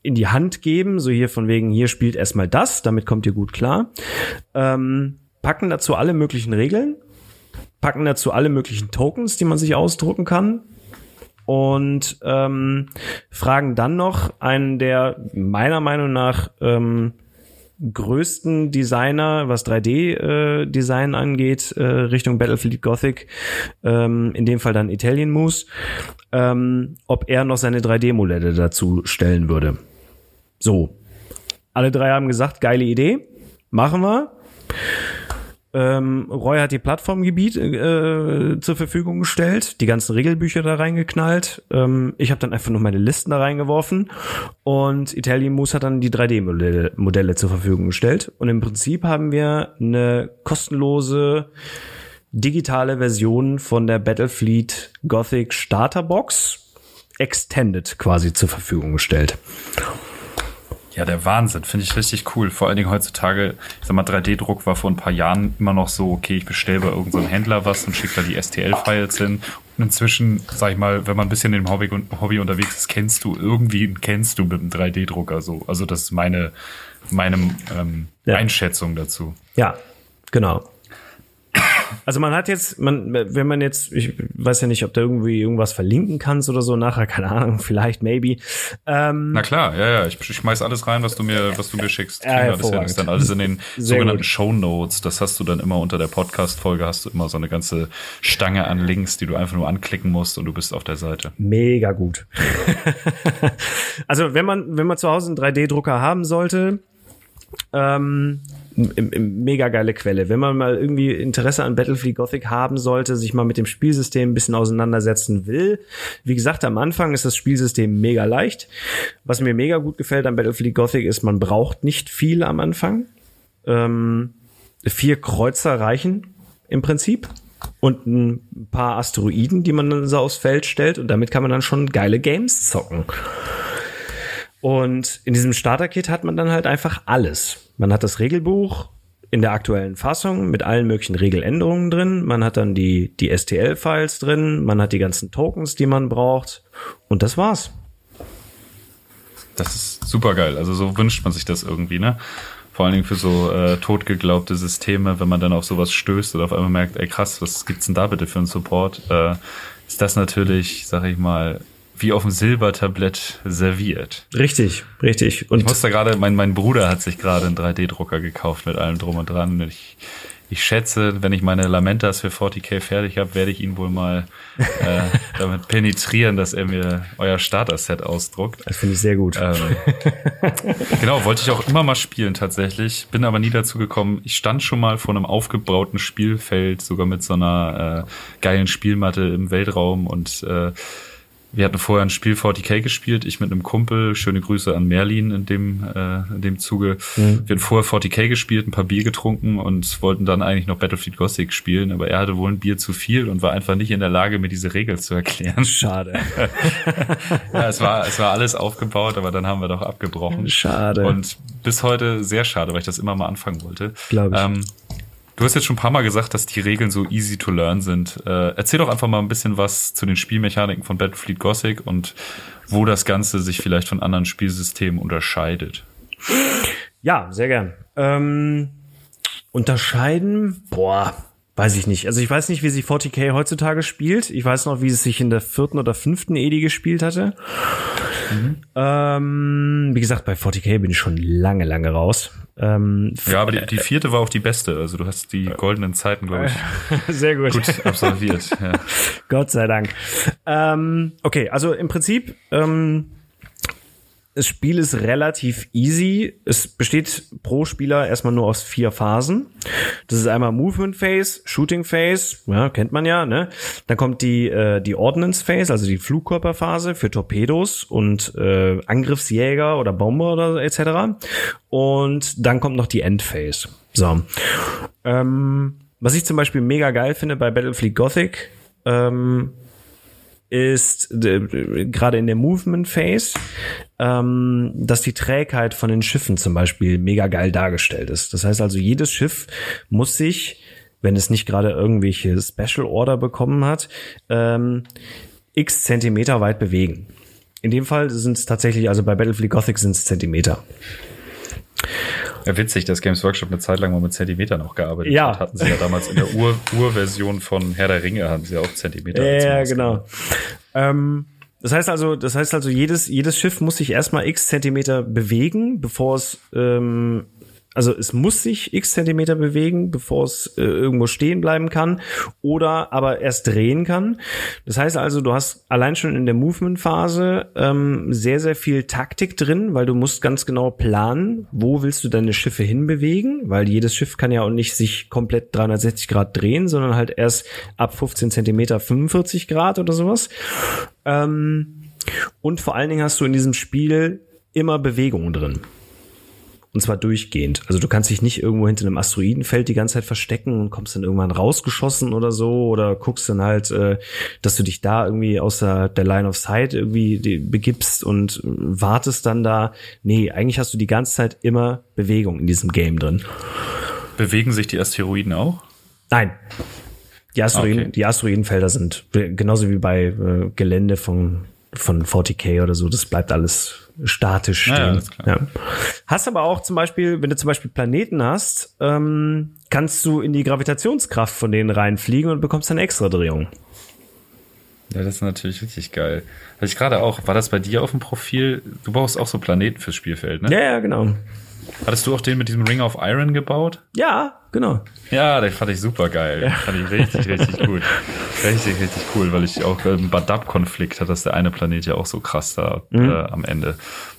in die Hand geben, so hier von wegen, hier spielt erstmal das, damit kommt ihr gut klar. Ähm, packen dazu alle möglichen Regeln, packen dazu alle möglichen Tokens, die man sich ausdrucken kann, und ähm, fragen dann noch einen der meiner Meinung nach ähm, größten Designer, was 3D-Design äh, angeht, äh, Richtung Battlefield Gothic, ähm, in dem Fall dann Italian Moose, ähm, ob er noch seine 3D-Modelle dazu stellen würde. So. Alle drei haben gesagt, geile Idee, machen wir. Ähm, Roy hat die Plattformgebiet äh, zur Verfügung gestellt, die ganzen Regelbücher da reingeknallt. Ähm, ich habe dann einfach nur meine Listen da reingeworfen und Italian Moose hat dann die 3D-Modelle Modelle zur Verfügung gestellt. Und im Prinzip haben wir eine kostenlose digitale Version von der Battlefleet Gothic Starterbox Extended quasi zur Verfügung gestellt.
Ja, der Wahnsinn, finde ich richtig cool. Vor allen Dingen heutzutage, ich sag mal, 3D-Druck war vor ein paar Jahren immer noch so, okay, ich bestelle bei irgendeinem so Händler was und schicke da die STL-Files hin. Und inzwischen, sag ich mal, wenn man ein bisschen im Hobby, Hobby unterwegs ist, kennst du irgendwie, kennst du mit einem 3D-Drucker so. Also das ist meine, meine ähm, ja. Einschätzung dazu.
Ja, genau. Also man hat jetzt, man, wenn man jetzt, ich weiß ja nicht, ob da irgendwie irgendwas verlinken kannst oder so nachher, keine Ahnung, vielleicht, maybe.
Ähm, Na klar, ja, ja, ich schmeiß alles rein, was du mir, was du mir schickst. Ja, das ist dann alles in den Sehr sogenannten. Show Notes. Das hast du dann immer unter der Podcast-Folge, hast du immer so eine ganze Stange an Links, die du einfach nur anklicken musst und du bist auf der Seite.
Mega gut. also wenn man, wenn man zu Hause einen 3D-Drucker haben sollte, ähm, mega geile Quelle. Wenn man mal irgendwie Interesse an Battlefield Gothic haben sollte, sich mal mit dem Spielsystem ein bisschen auseinandersetzen will. Wie gesagt, am Anfang ist das Spielsystem mega leicht. Was mir mega gut gefällt an Battlefield Gothic ist, man braucht nicht viel am Anfang. Ähm, vier Kreuzer reichen im Prinzip und ein paar Asteroiden, die man dann so aufs Feld stellt und damit kann man dann schon geile Games zocken. Und in diesem Starter-Kit hat man dann halt einfach alles. Man hat das Regelbuch in der aktuellen Fassung mit allen möglichen Regeländerungen drin. Man hat dann die, die STL-Files drin. Man hat die ganzen Tokens, die man braucht. Und das war's.
Das ist super geil. Also so wünscht man sich das irgendwie, ne? Vor allen Dingen für so äh, totgeglaubte Systeme, wenn man dann auf sowas stößt oder auf einmal merkt, ey krass, was gibt's denn da bitte für einen Support? Äh, ist das natürlich, sag ich mal, wie auf dem Silbertablett serviert.
Richtig, richtig.
Und ich musste gerade, mein, mein Bruder hat sich gerade einen 3D-Drucker gekauft mit allem drum und dran. Ich, ich schätze, wenn ich meine Lamentas für 40k fertig habe, werde ich ihn wohl mal äh, damit penetrieren, dass er mir euer Starter-Set ausdruckt.
Das finde ich sehr gut. Ähm,
genau, wollte ich auch immer mal spielen tatsächlich, bin aber nie dazu gekommen. Ich stand schon mal vor einem aufgebauten Spielfeld, sogar mit so einer äh, geilen Spielmatte im Weltraum und äh, wir hatten vorher ein Spiel 40k gespielt, ich mit einem Kumpel, schöne Grüße an Merlin in dem, äh, in dem Zuge. Mhm. Wir hatten vorher 40k gespielt, ein paar Bier getrunken und wollten dann eigentlich noch Battlefield Gothic spielen, aber er hatte wohl ein Bier zu viel und war einfach nicht in der Lage, mir diese Regel zu erklären.
Schade.
ja, es war, es war alles aufgebaut, aber dann haben wir doch abgebrochen.
Schade.
Und bis heute sehr schade, weil ich das immer mal anfangen wollte.
Glaube ich. Ähm,
Du hast jetzt schon ein paar Mal gesagt, dass die Regeln so easy to learn sind. Äh, erzähl doch einfach mal ein bisschen was zu den Spielmechaniken von Battlefleet Gothic und wo das Ganze sich vielleicht von anderen Spielsystemen unterscheidet.
Ja, sehr gern. Ähm, unterscheiden, boah, weiß ich nicht. Also ich weiß nicht, wie sich 40k heutzutage spielt. Ich weiß noch, wie es sich in der vierten oder fünften Edi gespielt hatte. Mhm. Ähm, wie gesagt, bei 40k bin ich schon lange, lange raus. Ähm,
ja, aber die, die, vierte war auch die beste. Also du hast die goldenen Zeiten, glaube ich,
sehr gut.
gut absolviert. Ja.
Gott sei Dank. Ähm, okay, also im Prinzip ähm, das Spiel ist relativ easy. Es besteht pro Spieler erstmal nur aus vier Phasen. Das ist einmal Movement Phase, Shooting Phase, ja, kennt man ja, ne? Dann kommt die, äh, die Ordnance Phase, also die Flugkörperphase für Torpedos und äh, Angriffsjäger oder Bomber oder etc. Und dann kommt noch die End Phase. So. Ähm, was ich zum Beispiel mega geil finde bei Battlefleet Gothic, ähm, ist gerade in der Movement Phase, ähm, dass die Trägheit von den Schiffen zum Beispiel mega geil dargestellt ist. Das heißt also, jedes Schiff muss sich, wenn es nicht gerade irgendwelche Special Order bekommen hat, ähm, x Zentimeter weit bewegen. In dem Fall sind es tatsächlich, also bei Battlefield Gothic sind es Zentimeter.
Ja, witzig, dass Games Workshop eine Zeit lang mal mit Zentimetern auch gearbeitet
ja.
hat. Hatten sie ja damals in der Ur Urversion von Herr der Ringe, haben sie ja auch Zentimeter.
Ja, genau. Ähm, das heißt also, das heißt also, jedes, jedes Schiff muss sich erstmal x Zentimeter bewegen, bevor es ähm, also es muss sich x Zentimeter bewegen, bevor es äh, irgendwo stehen bleiben kann oder aber erst drehen kann. Das heißt also, du hast allein schon in der Movement-Phase ähm, sehr, sehr viel Taktik drin, weil du musst ganz genau planen, wo willst du deine Schiffe hinbewegen, weil jedes Schiff kann ja auch nicht sich komplett 360 Grad drehen, sondern halt erst ab 15 Zentimeter 45 Grad oder sowas. Ähm, und vor allen Dingen hast du in diesem Spiel immer Bewegungen drin. Und zwar durchgehend. Also du kannst dich nicht irgendwo hinter einem Asteroidenfeld die ganze Zeit verstecken und kommst dann irgendwann rausgeschossen oder so oder guckst dann halt, äh, dass du dich da irgendwie außer der Line of Sight irgendwie begibst und wartest dann da. Nee, eigentlich hast du die ganze Zeit immer Bewegung in diesem Game drin.
Bewegen sich die Asteroiden auch?
Nein. Die, Asteroiden, okay. die Asteroidenfelder sind genauso wie bei äh, Gelände von, von 40k oder so, das bleibt alles statisch stehen. Ja, ja. Hast aber auch zum Beispiel, wenn du zum Beispiel Planeten hast, ähm, kannst du in die Gravitationskraft von denen reinfliegen und bekommst dann extra Drehung.
Ja, das ist natürlich richtig geil. Hatte ich gerade auch, war das bei dir auf dem Profil? Du brauchst auch so Planeten fürs Spielfeld, ne?
Ja, ja, genau.
Hattest du auch den mit diesem Ring of Iron gebaut?
Ja, genau.
Ja, den fand ich super geil. Ja. Fand ich richtig, richtig gut. Richtig, richtig cool, weil ich auch im Badab-Konflikt hat das der eine Planet ja auch so krass da mhm. äh, am Ende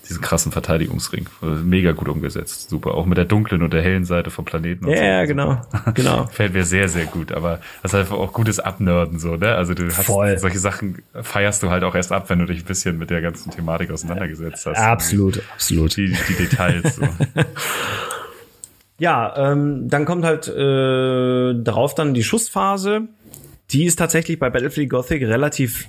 diesen krassen Verteidigungsring. Mega gut umgesetzt. Super. Auch mit der dunklen und der hellen Seite vom Planeten.
Ja, so. ja, genau. genau.
Fällt mir sehr, sehr gut. Aber das ist einfach auch gutes Abnörden so, ne? Also du hast
Voll.
solche Sachen feierst du halt auch erst ab, wenn du dich ein bisschen mit der ganzen Thematik auseinandergesetzt hast.
Absolut, absolut.
Die, die Details. So.
ja, ähm, dann kommt halt äh, darauf dann die Schussphase. Die ist tatsächlich bei Battlefield Gothic relativ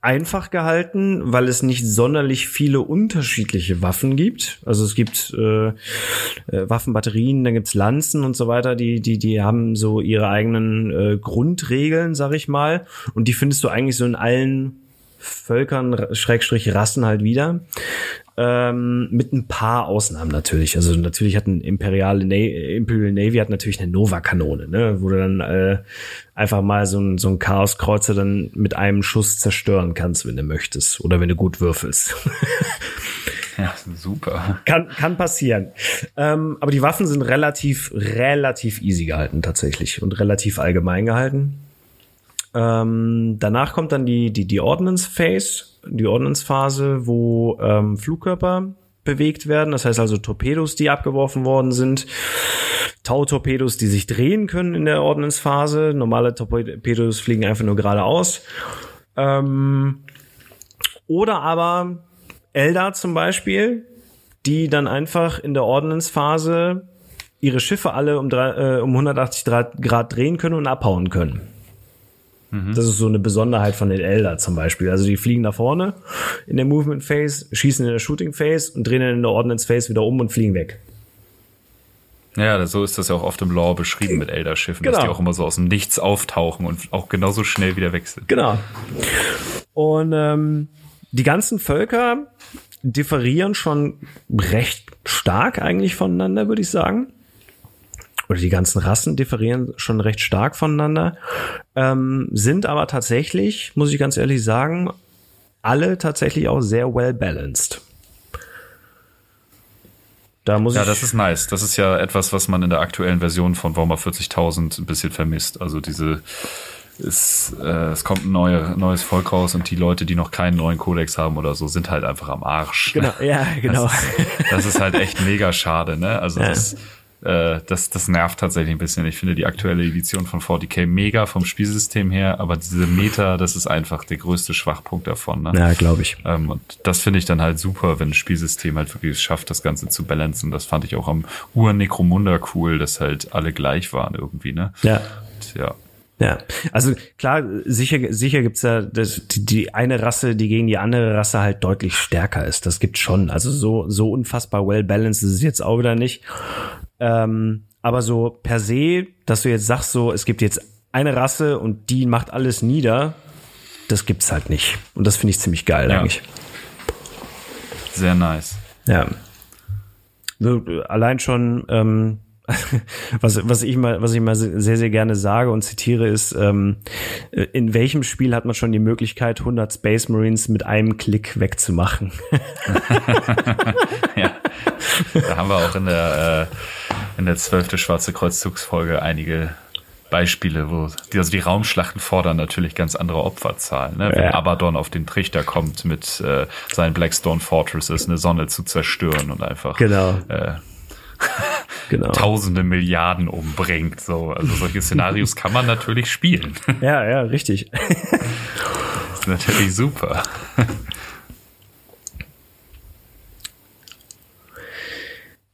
einfach gehalten, weil es nicht sonderlich viele unterschiedliche Waffen gibt. Also es gibt äh, äh, Waffenbatterien, dann gibt's Lanzen und so weiter, die, die, die haben so ihre eigenen äh, Grundregeln, sag ich mal. Und die findest du eigentlich so in allen Völkern, Schrägstrich Rassen halt wieder. Ähm, mit ein paar Ausnahmen natürlich. Also natürlich hat ein Imperial, Na Imperial Navy hat natürlich eine Nova-Kanone, ne, wo du dann äh, einfach mal so ein, so ein Chaos-Kreuzer dann mit einem Schuss zerstören kannst, wenn du möchtest. Oder wenn du gut würfelst.
Ja, super.
Kann, kann passieren. Ähm, aber die Waffen sind relativ, relativ easy gehalten tatsächlich und relativ allgemein gehalten. Ähm, danach kommt dann die, die, die Ordnance Phase, die Ordnance Phase, wo ähm, Flugkörper bewegt werden. Das heißt also Torpedos, die abgeworfen worden sind. Tau-Torpedos, die sich drehen können in der Ordnance-Phase. Normale Torpedos fliegen einfach nur geradeaus. Ähm, oder aber Eldar zum Beispiel, die dann einfach in der Ordnance-Phase ihre Schiffe alle um, drei, äh, um 180 Grad drehen können und abhauen können. Mhm. Das ist so eine Besonderheit von den Elder zum Beispiel. Also die fliegen nach vorne in der Movement Phase, schießen in der Shooting Phase und drehen dann in der Ordnance Phase wieder um und fliegen weg.
Ja, so ist das ja auch oft im Lore beschrieben mit Elderschiffen, genau. dass die auch immer so aus dem Nichts auftauchen und auch genauso schnell wieder weg sind.
Genau. Und ähm, die ganzen Völker differieren schon recht stark eigentlich voneinander, würde ich sagen. Oder die ganzen Rassen differieren schon recht stark voneinander, ähm, sind aber tatsächlich, muss ich ganz ehrlich sagen, alle tatsächlich auch sehr well balanced.
Da muss ja, das ist nice. Das ist ja etwas, was man in der aktuellen Version von Warhammer 40.000 ein bisschen vermisst. Also diese ist, äh, es kommt ein neue, neues Volk raus und die Leute, die noch keinen neuen Kodex haben oder so, sind halt einfach am Arsch.
Genau, ja, genau.
Das ist, das ist halt echt mega schade, ne? Also ja. das äh, das, das nervt tatsächlich ein bisschen. Ich finde die aktuelle Edition von 40k mega vom Spielsystem her, aber diese Meta, das ist einfach der größte Schwachpunkt davon. Ne?
Ja, glaube ich.
Ähm, und das finde ich dann halt super, wenn ein Spielsystem halt wirklich schafft, das Ganze zu balancen. Das fand ich auch am Ur-Necromunda cool, dass halt alle gleich waren irgendwie, ne?
Ja. Und, ja, ja, also klar, sicher, sicher gibt's ja das, die, die eine Rasse, die gegen die andere Rasse halt deutlich stärker ist. Das gibt's schon. Also so, so unfassbar well balanced ist es jetzt auch wieder nicht. Ähm, aber so per se, dass du jetzt sagst, so, es gibt jetzt eine Rasse und die macht alles nieder, das gibt's halt nicht. Und das finde ich ziemlich geil ja. eigentlich.
Sehr nice.
Ja. Allein schon, ähm, was, was ich mal, was ich mal sehr, sehr gerne sage und zitiere, ist, ähm, in welchem Spiel hat man schon die Möglichkeit, 100 Space Marines mit einem Klick wegzumachen?
ja, da haben wir auch in der, äh, in der zwölfte Schwarze Kreuzzugsfolge einige Beispiele, wo die, also die Raumschlachten fordern natürlich ganz andere Opferzahlen. Ne? Wenn ja. Abaddon auf den Trichter kommt mit äh, seinen Blackstone Fortresses, eine Sonne zu zerstören und einfach
genau. äh,
genau. tausende Milliarden umbringt. So, also solche Szenarios kann man natürlich spielen.
Ja, ja, richtig.
das ist natürlich super.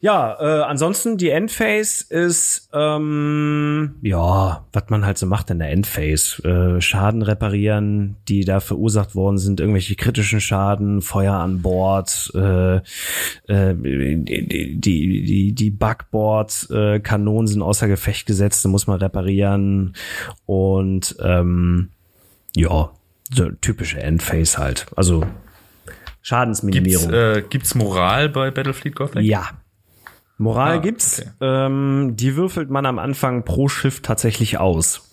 Ja, äh, ansonsten die Endphase ist ähm, ja, was man halt so macht in der Endphase. Äh, Schaden reparieren, die da verursacht worden sind, irgendwelche kritischen Schaden, Feuer an Bord, äh, äh, die, die, die Bugboards, äh, Kanonen sind außer Gefecht gesetzt, die muss man reparieren und ähm, ja, so typische Endphase halt. Also Schadensminimierung.
Gibt's, äh, gibt's Moral bei Battlefleet Gothic?
Ja, Moral ah, gibt's. Okay. Ähm, die würfelt man am Anfang pro Schiff tatsächlich aus.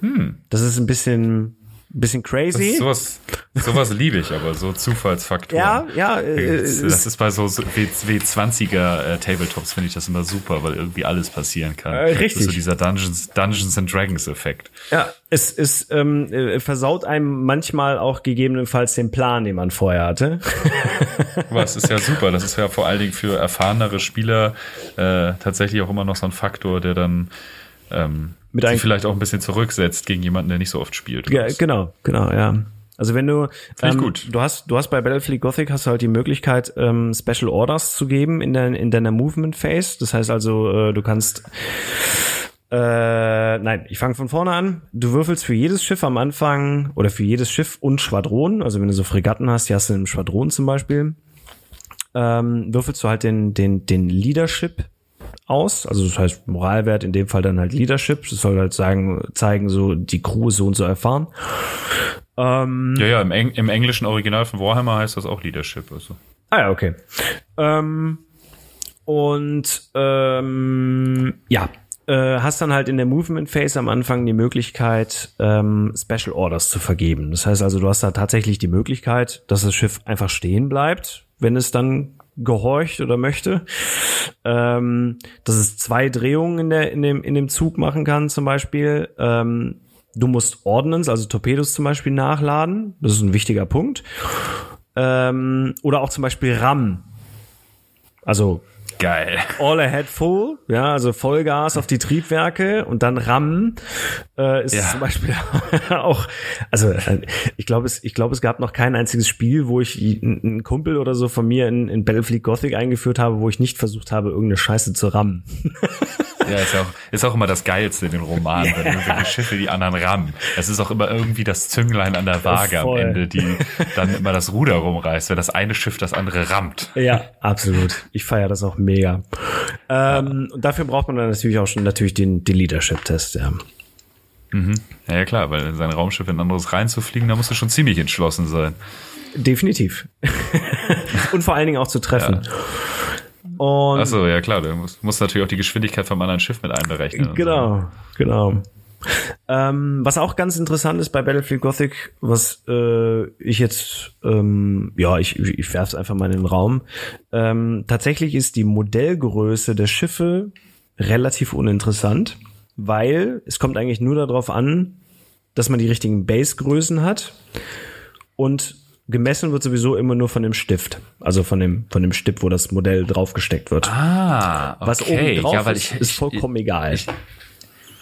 Hm. Das ist ein bisschen bisschen crazy.
Sowas, sowas liebe ich, aber so Zufallsfaktoren.
Ja, ja. Äh,
das, ist bei so W20er äh, Tabletops finde ich das immer super, weil irgendwie alles passieren kann.
Äh, richtig. Das ist
so dieser Dungeons, Dungeons and Dragons Effekt.
Ja, es, es ähm, äh, versaut einem manchmal auch gegebenenfalls den Plan, den man vorher hatte.
Was ist ja super. Das ist ja vor allen Dingen für erfahrenere Spieler äh, tatsächlich auch immer noch so ein Faktor, der dann ähm, mit sich vielleicht auch ein bisschen zurücksetzt gegen jemanden, der nicht so oft spielt.
Ja, genau, genau, ja. Also wenn du
ähm, gut.
du hast du hast bei Battlefield Gothic hast du halt die Möglichkeit ähm, Special Orders zu geben in dein, in deiner Movement Phase. Das heißt also äh, du kannst äh, nein, ich fange von vorne an. Du würfelst für jedes Schiff am Anfang oder für jedes Schiff und Schwadron. Also wenn du so Fregatten hast, die hast du im Schwadron zum Beispiel. Ähm, würfelst du halt den den den Leadership aus. Also das heißt Moralwert, in dem Fall dann halt Leadership. Das soll halt sagen, zeigen, so die Crew so und so erfahren.
Ähm, ja, ja, im, Eng im englischen Original von Warhammer heißt das auch Leadership. Also.
Ah ja, okay. Ähm, und ähm, ja, äh, hast dann halt in der Movement Phase am Anfang die Möglichkeit, ähm, Special Orders zu vergeben. Das heißt also, du hast da tatsächlich die Möglichkeit, dass das Schiff einfach stehen bleibt, wenn es dann gehorcht oder möchte. Ähm, dass es zwei Drehungen in, der, in, dem, in dem Zug machen kann, zum Beispiel. Ähm, du musst Ordnance, also Torpedos zum Beispiel, nachladen. Das ist ein wichtiger Punkt. Ähm, oder auch zum Beispiel RAM. Also
Geil.
All ahead full, ja, also Vollgas auf die Triebwerke und dann rammen äh, ist ja. zum Beispiel auch, also äh, ich glaube es, ich glaube es gab noch kein einziges Spiel, wo ich einen Kumpel oder so von mir in, in Battlefield Gothic eingeführt habe, wo ich nicht versucht habe, irgendeine Scheiße zu rammen.
Ja, ist auch, ist auch immer das Geilste in den Romanen, wenn irgendwelche Schiffe die anderen rammen. Es ist auch immer irgendwie das Zünglein an der Waage am Ende, die dann immer das Ruder rumreißt, wenn das eine Schiff das andere rammt.
Ja, absolut. Ich feiere das auch mega. Ähm, und dafür braucht man dann natürlich auch schon natürlich den, den Leadership-Test, ja.
Mhm. Ja, ja, klar, weil in sein Raumschiff in ein anderes reinzufliegen, da musst du schon ziemlich entschlossen sein.
Definitiv. und vor allen Dingen auch zu treffen.
Ja. Und Achso, ja klar, du musst, musst, natürlich auch die Geschwindigkeit vom anderen Schiff mit einberechnen.
Genau, so. genau. Ähm, was auch ganz interessant ist bei Battlefield Gothic, was äh, ich jetzt, ähm, ja, ich, ich werfe es einfach mal in den Raum. Ähm, tatsächlich ist die Modellgröße der Schiffe relativ uninteressant, weil es kommt eigentlich nur darauf an, dass man die richtigen Basegrößen hat und gemessen wird sowieso immer nur von dem Stift, also von dem von dem Stift, wo das Modell draufgesteckt wird.
Ah, okay.
Was oben drauf
ja, weil
ist,
ich,
ist vollkommen
ich,
egal.
Ich,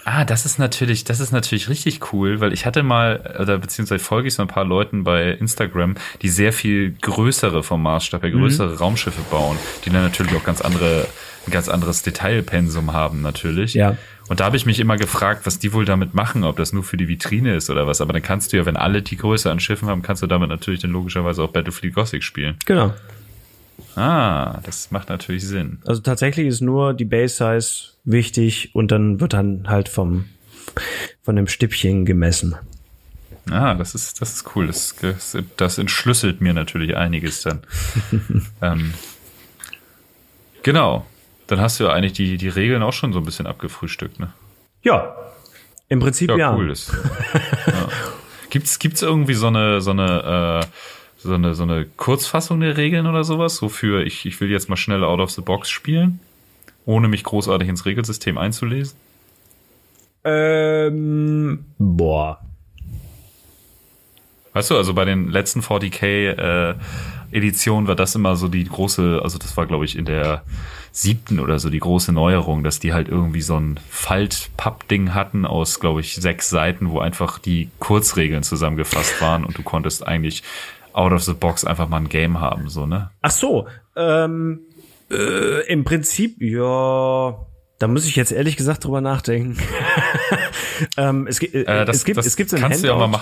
ah, das ist natürlich, das ist natürlich richtig cool, weil ich hatte mal, oder beziehungsweise folge ich so ein paar Leuten bei Instagram, die sehr viel größere vom Maßstab her, größere mhm. Raumschiffe bauen, die dann natürlich auch ganz andere, ein ganz anderes Detailpensum haben natürlich.
Ja.
Und da habe ich mich immer gefragt, was die wohl damit machen, ob das nur für die Vitrine ist oder was. Aber dann kannst du ja, wenn alle die Größe an Schiffen haben, kannst du damit natürlich dann logischerweise auch Battlefield Gothic spielen.
Genau.
Ah, das macht natürlich Sinn.
Also tatsächlich ist nur die Base Size wichtig und dann wird dann halt vom von dem Stippchen gemessen.
Ah, das ist das ist cool. Das, das, das entschlüsselt mir natürlich einiges dann. ähm, genau. Dann hast du ja eigentlich die, die Regeln auch schon so ein bisschen abgefrühstückt, ne?
Ja, im Prinzip ja. ja.
Cool ist. ja. Gibt's, gibt's irgendwie so eine, so eine, äh, so eine, so eine Kurzfassung der Regeln oder sowas? So für, ich, ich will jetzt mal schnell out of the box spielen, ohne mich großartig ins Regelsystem einzulesen?
Ähm, boah.
Weißt du, also bei den letzten 40k äh, Editionen war das immer so die große, also das war glaube ich in der siebten oder so die große Neuerung, dass die halt irgendwie so ein Faltpapp-Ding hatten aus, glaube ich, sechs Seiten, wo einfach die Kurzregeln zusammengefasst waren und du konntest eigentlich out of the box einfach mal ein Game haben, so, ne?
Ach so, ähm, äh, im Prinzip, ja, da muss ich jetzt ehrlich gesagt drüber nachdenken. ähm, es, äh, äh, das, es, gibt, es gibt so ein Handout.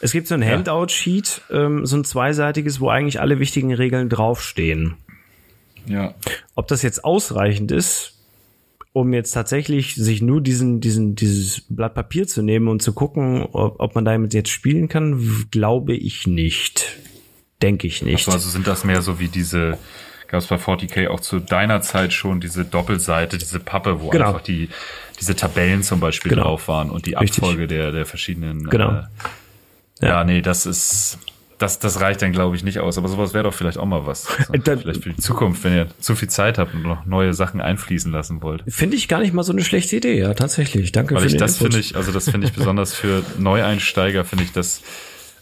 Es gibt so ein Handout-Sheet, ähm, so ein zweiseitiges, wo eigentlich alle wichtigen Regeln draufstehen.
Ja.
Ob das jetzt ausreichend ist, um jetzt tatsächlich sich nur diesen, diesen, dieses Blatt Papier zu nehmen und zu gucken, ob, ob man damit jetzt spielen kann, glaube ich nicht. Denke ich nicht.
Also, also sind das mehr so wie diese, gab es bei 40k auch zu deiner Zeit schon diese Doppelseite, diese Pappe, wo genau. einfach die, diese Tabellen zum Beispiel genau. drauf waren und die Abfolge der, der verschiedenen.
Genau. Äh,
ja. ja, nee, das ist, das, das reicht dann, glaube ich, nicht aus. Aber sowas wäre doch vielleicht auch mal was. So, vielleicht für die Zukunft, wenn ihr zu viel Zeit habt und noch neue Sachen einfließen lassen wollt.
Finde ich gar nicht mal so eine schlechte Idee, ja, tatsächlich. Danke
Weil
für
ich
den
das finde ich, also das finde ich besonders für Neueinsteiger, finde ich das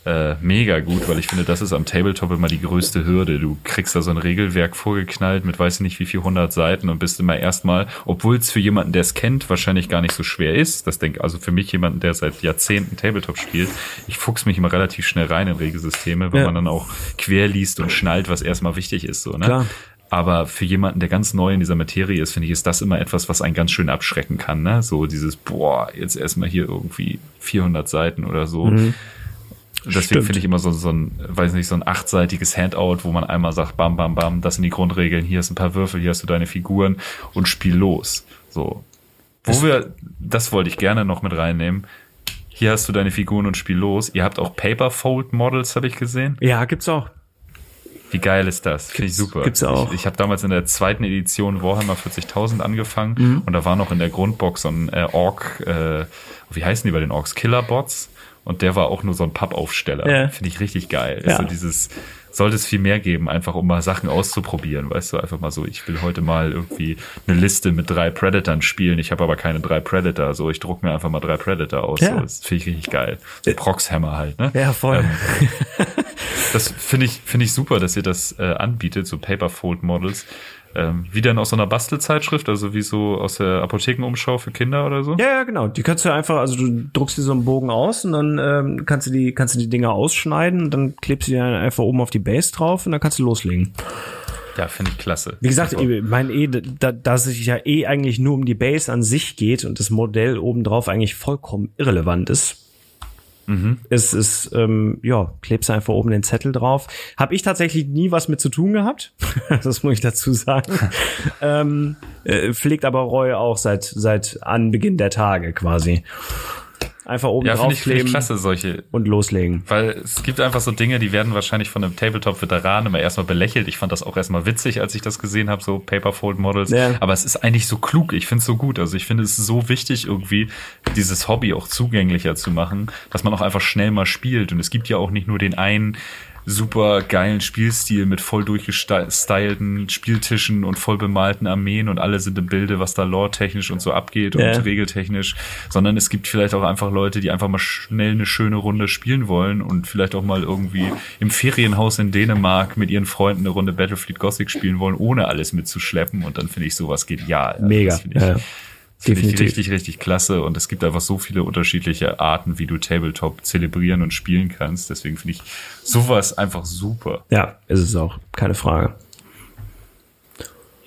äh, mega gut, weil ich finde, das ist am Tabletop immer die größte Hürde. Du kriegst da so ein Regelwerk vorgeknallt mit weiß ich nicht wie viel hundert Seiten und bist immer erstmal, obwohl es für jemanden, der es kennt, wahrscheinlich gar nicht so schwer ist. Das denke also für mich jemanden, der seit Jahrzehnten Tabletop spielt, ich fuchs mich immer relativ schnell rein in Regelsysteme, wenn ja. man dann auch quer liest und schnallt, was erstmal wichtig ist, so, ne?
Klar.
Aber für jemanden, der ganz neu in dieser Materie ist, finde ich, ist das immer etwas, was einen ganz schön abschrecken kann. Ne? So dieses, boah, jetzt erstmal hier irgendwie 400 Seiten oder so. Mhm. Deswegen finde ich immer so, so ein, weiß nicht, so ein achtseitiges Handout, wo man einmal sagt, bam, bam, bam, das sind die Grundregeln, hier ist ein paar Würfel, hier hast du deine Figuren und spiel los. So. Wo das wir, das wollte ich gerne noch mit reinnehmen. Hier hast du deine Figuren und spiel los. Ihr habt auch Paperfold Models, habe ich gesehen.
Ja, gibt's auch.
Wie geil ist das? Finde ich super.
Gibt's auch.
Ich, ich habe damals in der zweiten Edition Warhammer 40.000 angefangen mhm. und da war noch in der Grundbox so ein äh, Ork, äh, wie heißen die bei den Orks? Killerbots. Und der war auch nur so ein Pappaufsteller. Ja. Finde ich richtig geil. Ja. Also dieses, sollte es viel mehr geben, einfach um mal Sachen auszuprobieren, weißt du, einfach mal so, ich will heute mal irgendwie eine Liste mit drei Predatoren spielen, ich habe aber keine drei Predator, so ich druck mir einfach mal drei Predator aus, ja. so, das finde ich richtig geil. So Proxhammer halt, ne?
Ja, voll. Ähm,
das finde ich, finde ich super, dass ihr das äh, anbietet, so Paperfold Models. Ähm, wie denn aus so einer Bastelzeitschrift, also wie so aus der Apothekenumschau für Kinder oder so?
Ja, ja, genau. Die kannst du einfach, also du druckst dir so einen Bogen aus und dann ähm, kannst du die, kannst du die Dinger ausschneiden und dann klebst du die dann einfach oben auf die Base drauf und dann kannst du loslegen.
Ja, finde ich klasse.
Wie gesagt, ich meine eh, da, dass es ja eh eigentlich nur um die Base an sich geht und das Modell obendrauf eigentlich vollkommen irrelevant ist. Mhm. Es ist, ähm, ja, klebst einfach oben den Zettel drauf. Habe ich tatsächlich nie was mit zu tun gehabt. das muss ich dazu sagen. ähm, äh, pflegt aber Roy auch seit, seit Anbeginn der Tage quasi. Einfach oben ja, draufkleben.
Ich, klasse, solche.
Und loslegen.
Weil es gibt einfach so Dinge, die werden wahrscheinlich von einem Tabletop-Veteran immer erstmal belächelt. Ich fand das auch erstmal witzig, als ich das gesehen habe, so Paperfold-Models. Ja. Aber es ist eigentlich so klug. Ich finde es so gut. Also ich finde es so wichtig, irgendwie dieses Hobby auch zugänglicher zu machen, dass man auch einfach schnell mal spielt. Und es gibt ja auch nicht nur den einen super geilen Spielstil mit voll durchgestylten Spieltischen und voll bemalten Armeen und alle sind im Bilde, was da lore-technisch und so abgeht ja. und regeltechnisch, sondern es gibt vielleicht auch einfach Leute, die einfach mal schnell eine schöne Runde spielen wollen und vielleicht auch mal irgendwie im Ferienhaus in Dänemark mit ihren Freunden eine Runde Battlefleet Gothic spielen wollen, ohne alles mitzuschleppen und dann finde ich sowas genial.
Mega.
Ja. Finde ich richtig, richtig klasse. Und es gibt einfach so viele unterschiedliche Arten, wie du Tabletop zelebrieren und spielen kannst. Deswegen finde ich sowas einfach super.
Ja, ist es auch. Keine Frage.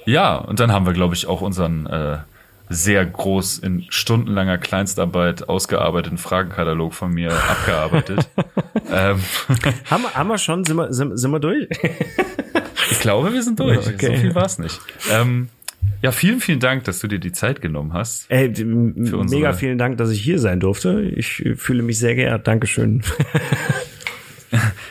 Ja, und dann haben wir, glaube ich, auch unseren äh, sehr groß in stundenlanger Kleinstarbeit ausgearbeiteten Fragenkatalog von mir abgearbeitet.
ähm. haben, wir, haben wir schon? Sind wir, sind, sind wir durch?
ich glaube, wir sind durch. Okay. So viel war es nicht. Ähm, ja, vielen, vielen Dank, dass du dir die Zeit genommen hast.
Ey, mega vielen Dank, dass ich hier sein durfte. Ich fühle mich sehr geehrt. Dankeschön.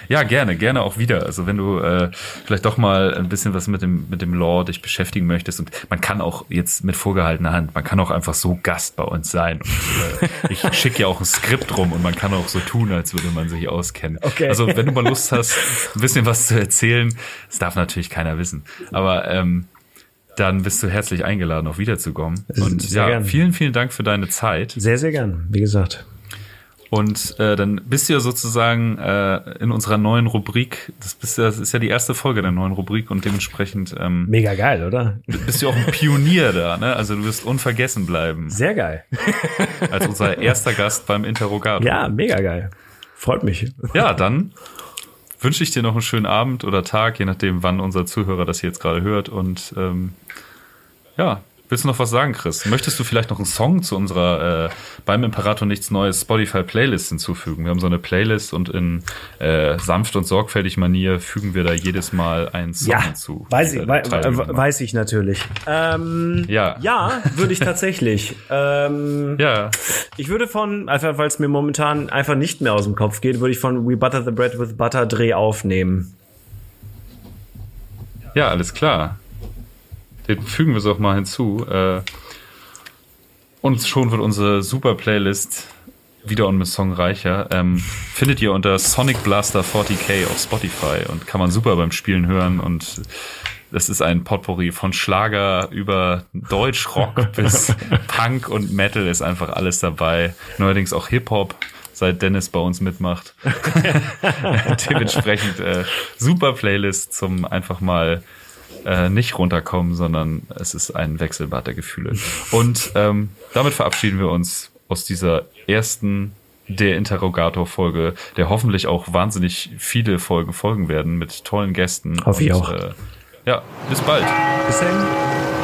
Ja, gerne, gerne auch wieder. Also wenn du äh, vielleicht doch mal ein bisschen was mit dem mit dem Law dich beschäftigen möchtest und man kann auch jetzt mit vorgehaltener Hand, man kann auch einfach so Gast bei uns sein. Und, äh, ich schicke ja auch ein Skript rum und man kann auch so tun, als würde man sich auskennen. Okay. Also wenn du mal Lust hast, ein bisschen was zu erzählen, das darf natürlich keiner wissen. Aber ähm, dann bist du herzlich eingeladen, auch wiederzukommen. Und sehr ja, gern. vielen, vielen Dank für deine Zeit.
Sehr, sehr gern, wie gesagt.
Und äh, dann bist du ja sozusagen äh, in unserer neuen Rubrik. Das, bist, das ist ja die erste Folge der neuen Rubrik und dementsprechend. Ähm,
Mega geil, oder?
Bist du auch ein Pionier da, ne? Also du wirst unvergessen bleiben.
Sehr geil.
Als unser erster Gast beim Interrogator.
Ja, mega geil. Freut mich.
Ja, dann wünsche ich dir noch einen schönen Abend oder Tag, je nachdem, wann unser Zuhörer das hier jetzt gerade hört. Und ähm, ja, Willst du noch was sagen, Chris? Möchtest du vielleicht noch einen Song zu unserer äh, beim Imperator nichts Neues Spotify Playlist hinzufügen? Wir haben so eine Playlist und in äh, sanft und sorgfältig Manier fügen wir da jedes Mal einen Song
ja,
hinzu.
Weiß ich, wei weiß ich natürlich. Ähm, ja, ja, würde ich tatsächlich. ähm, ja, ich würde von einfach, weil es mir momentan einfach nicht mehr aus dem Kopf geht, würde ich von We Butter the Bread with Butter Dreh aufnehmen.
Ja, alles klar. Den fügen wir es auch mal hinzu. Äh, und schon wird unsere super Playlist wieder und mit Song reicher. Ähm, findet ihr unter Sonic Blaster 40k auf Spotify und kann man super beim Spielen hören und das ist ein Potpourri von Schlager über Deutschrock bis Punk und Metal ist einfach alles dabei. Neuerdings auch Hip-Hop, seit Dennis bei uns mitmacht. Dementsprechend äh, super Playlist zum einfach mal äh, nicht runterkommen, sondern es ist ein Wechselbad der Gefühle. Und ähm, damit verabschieden wir uns aus dieser ersten der Interrogator-Folge, der hoffentlich auch wahnsinnig viele Folgen folgen werden mit tollen Gästen.
Hoffe ich auch.
Äh, ja, bis bald.
Bis dann.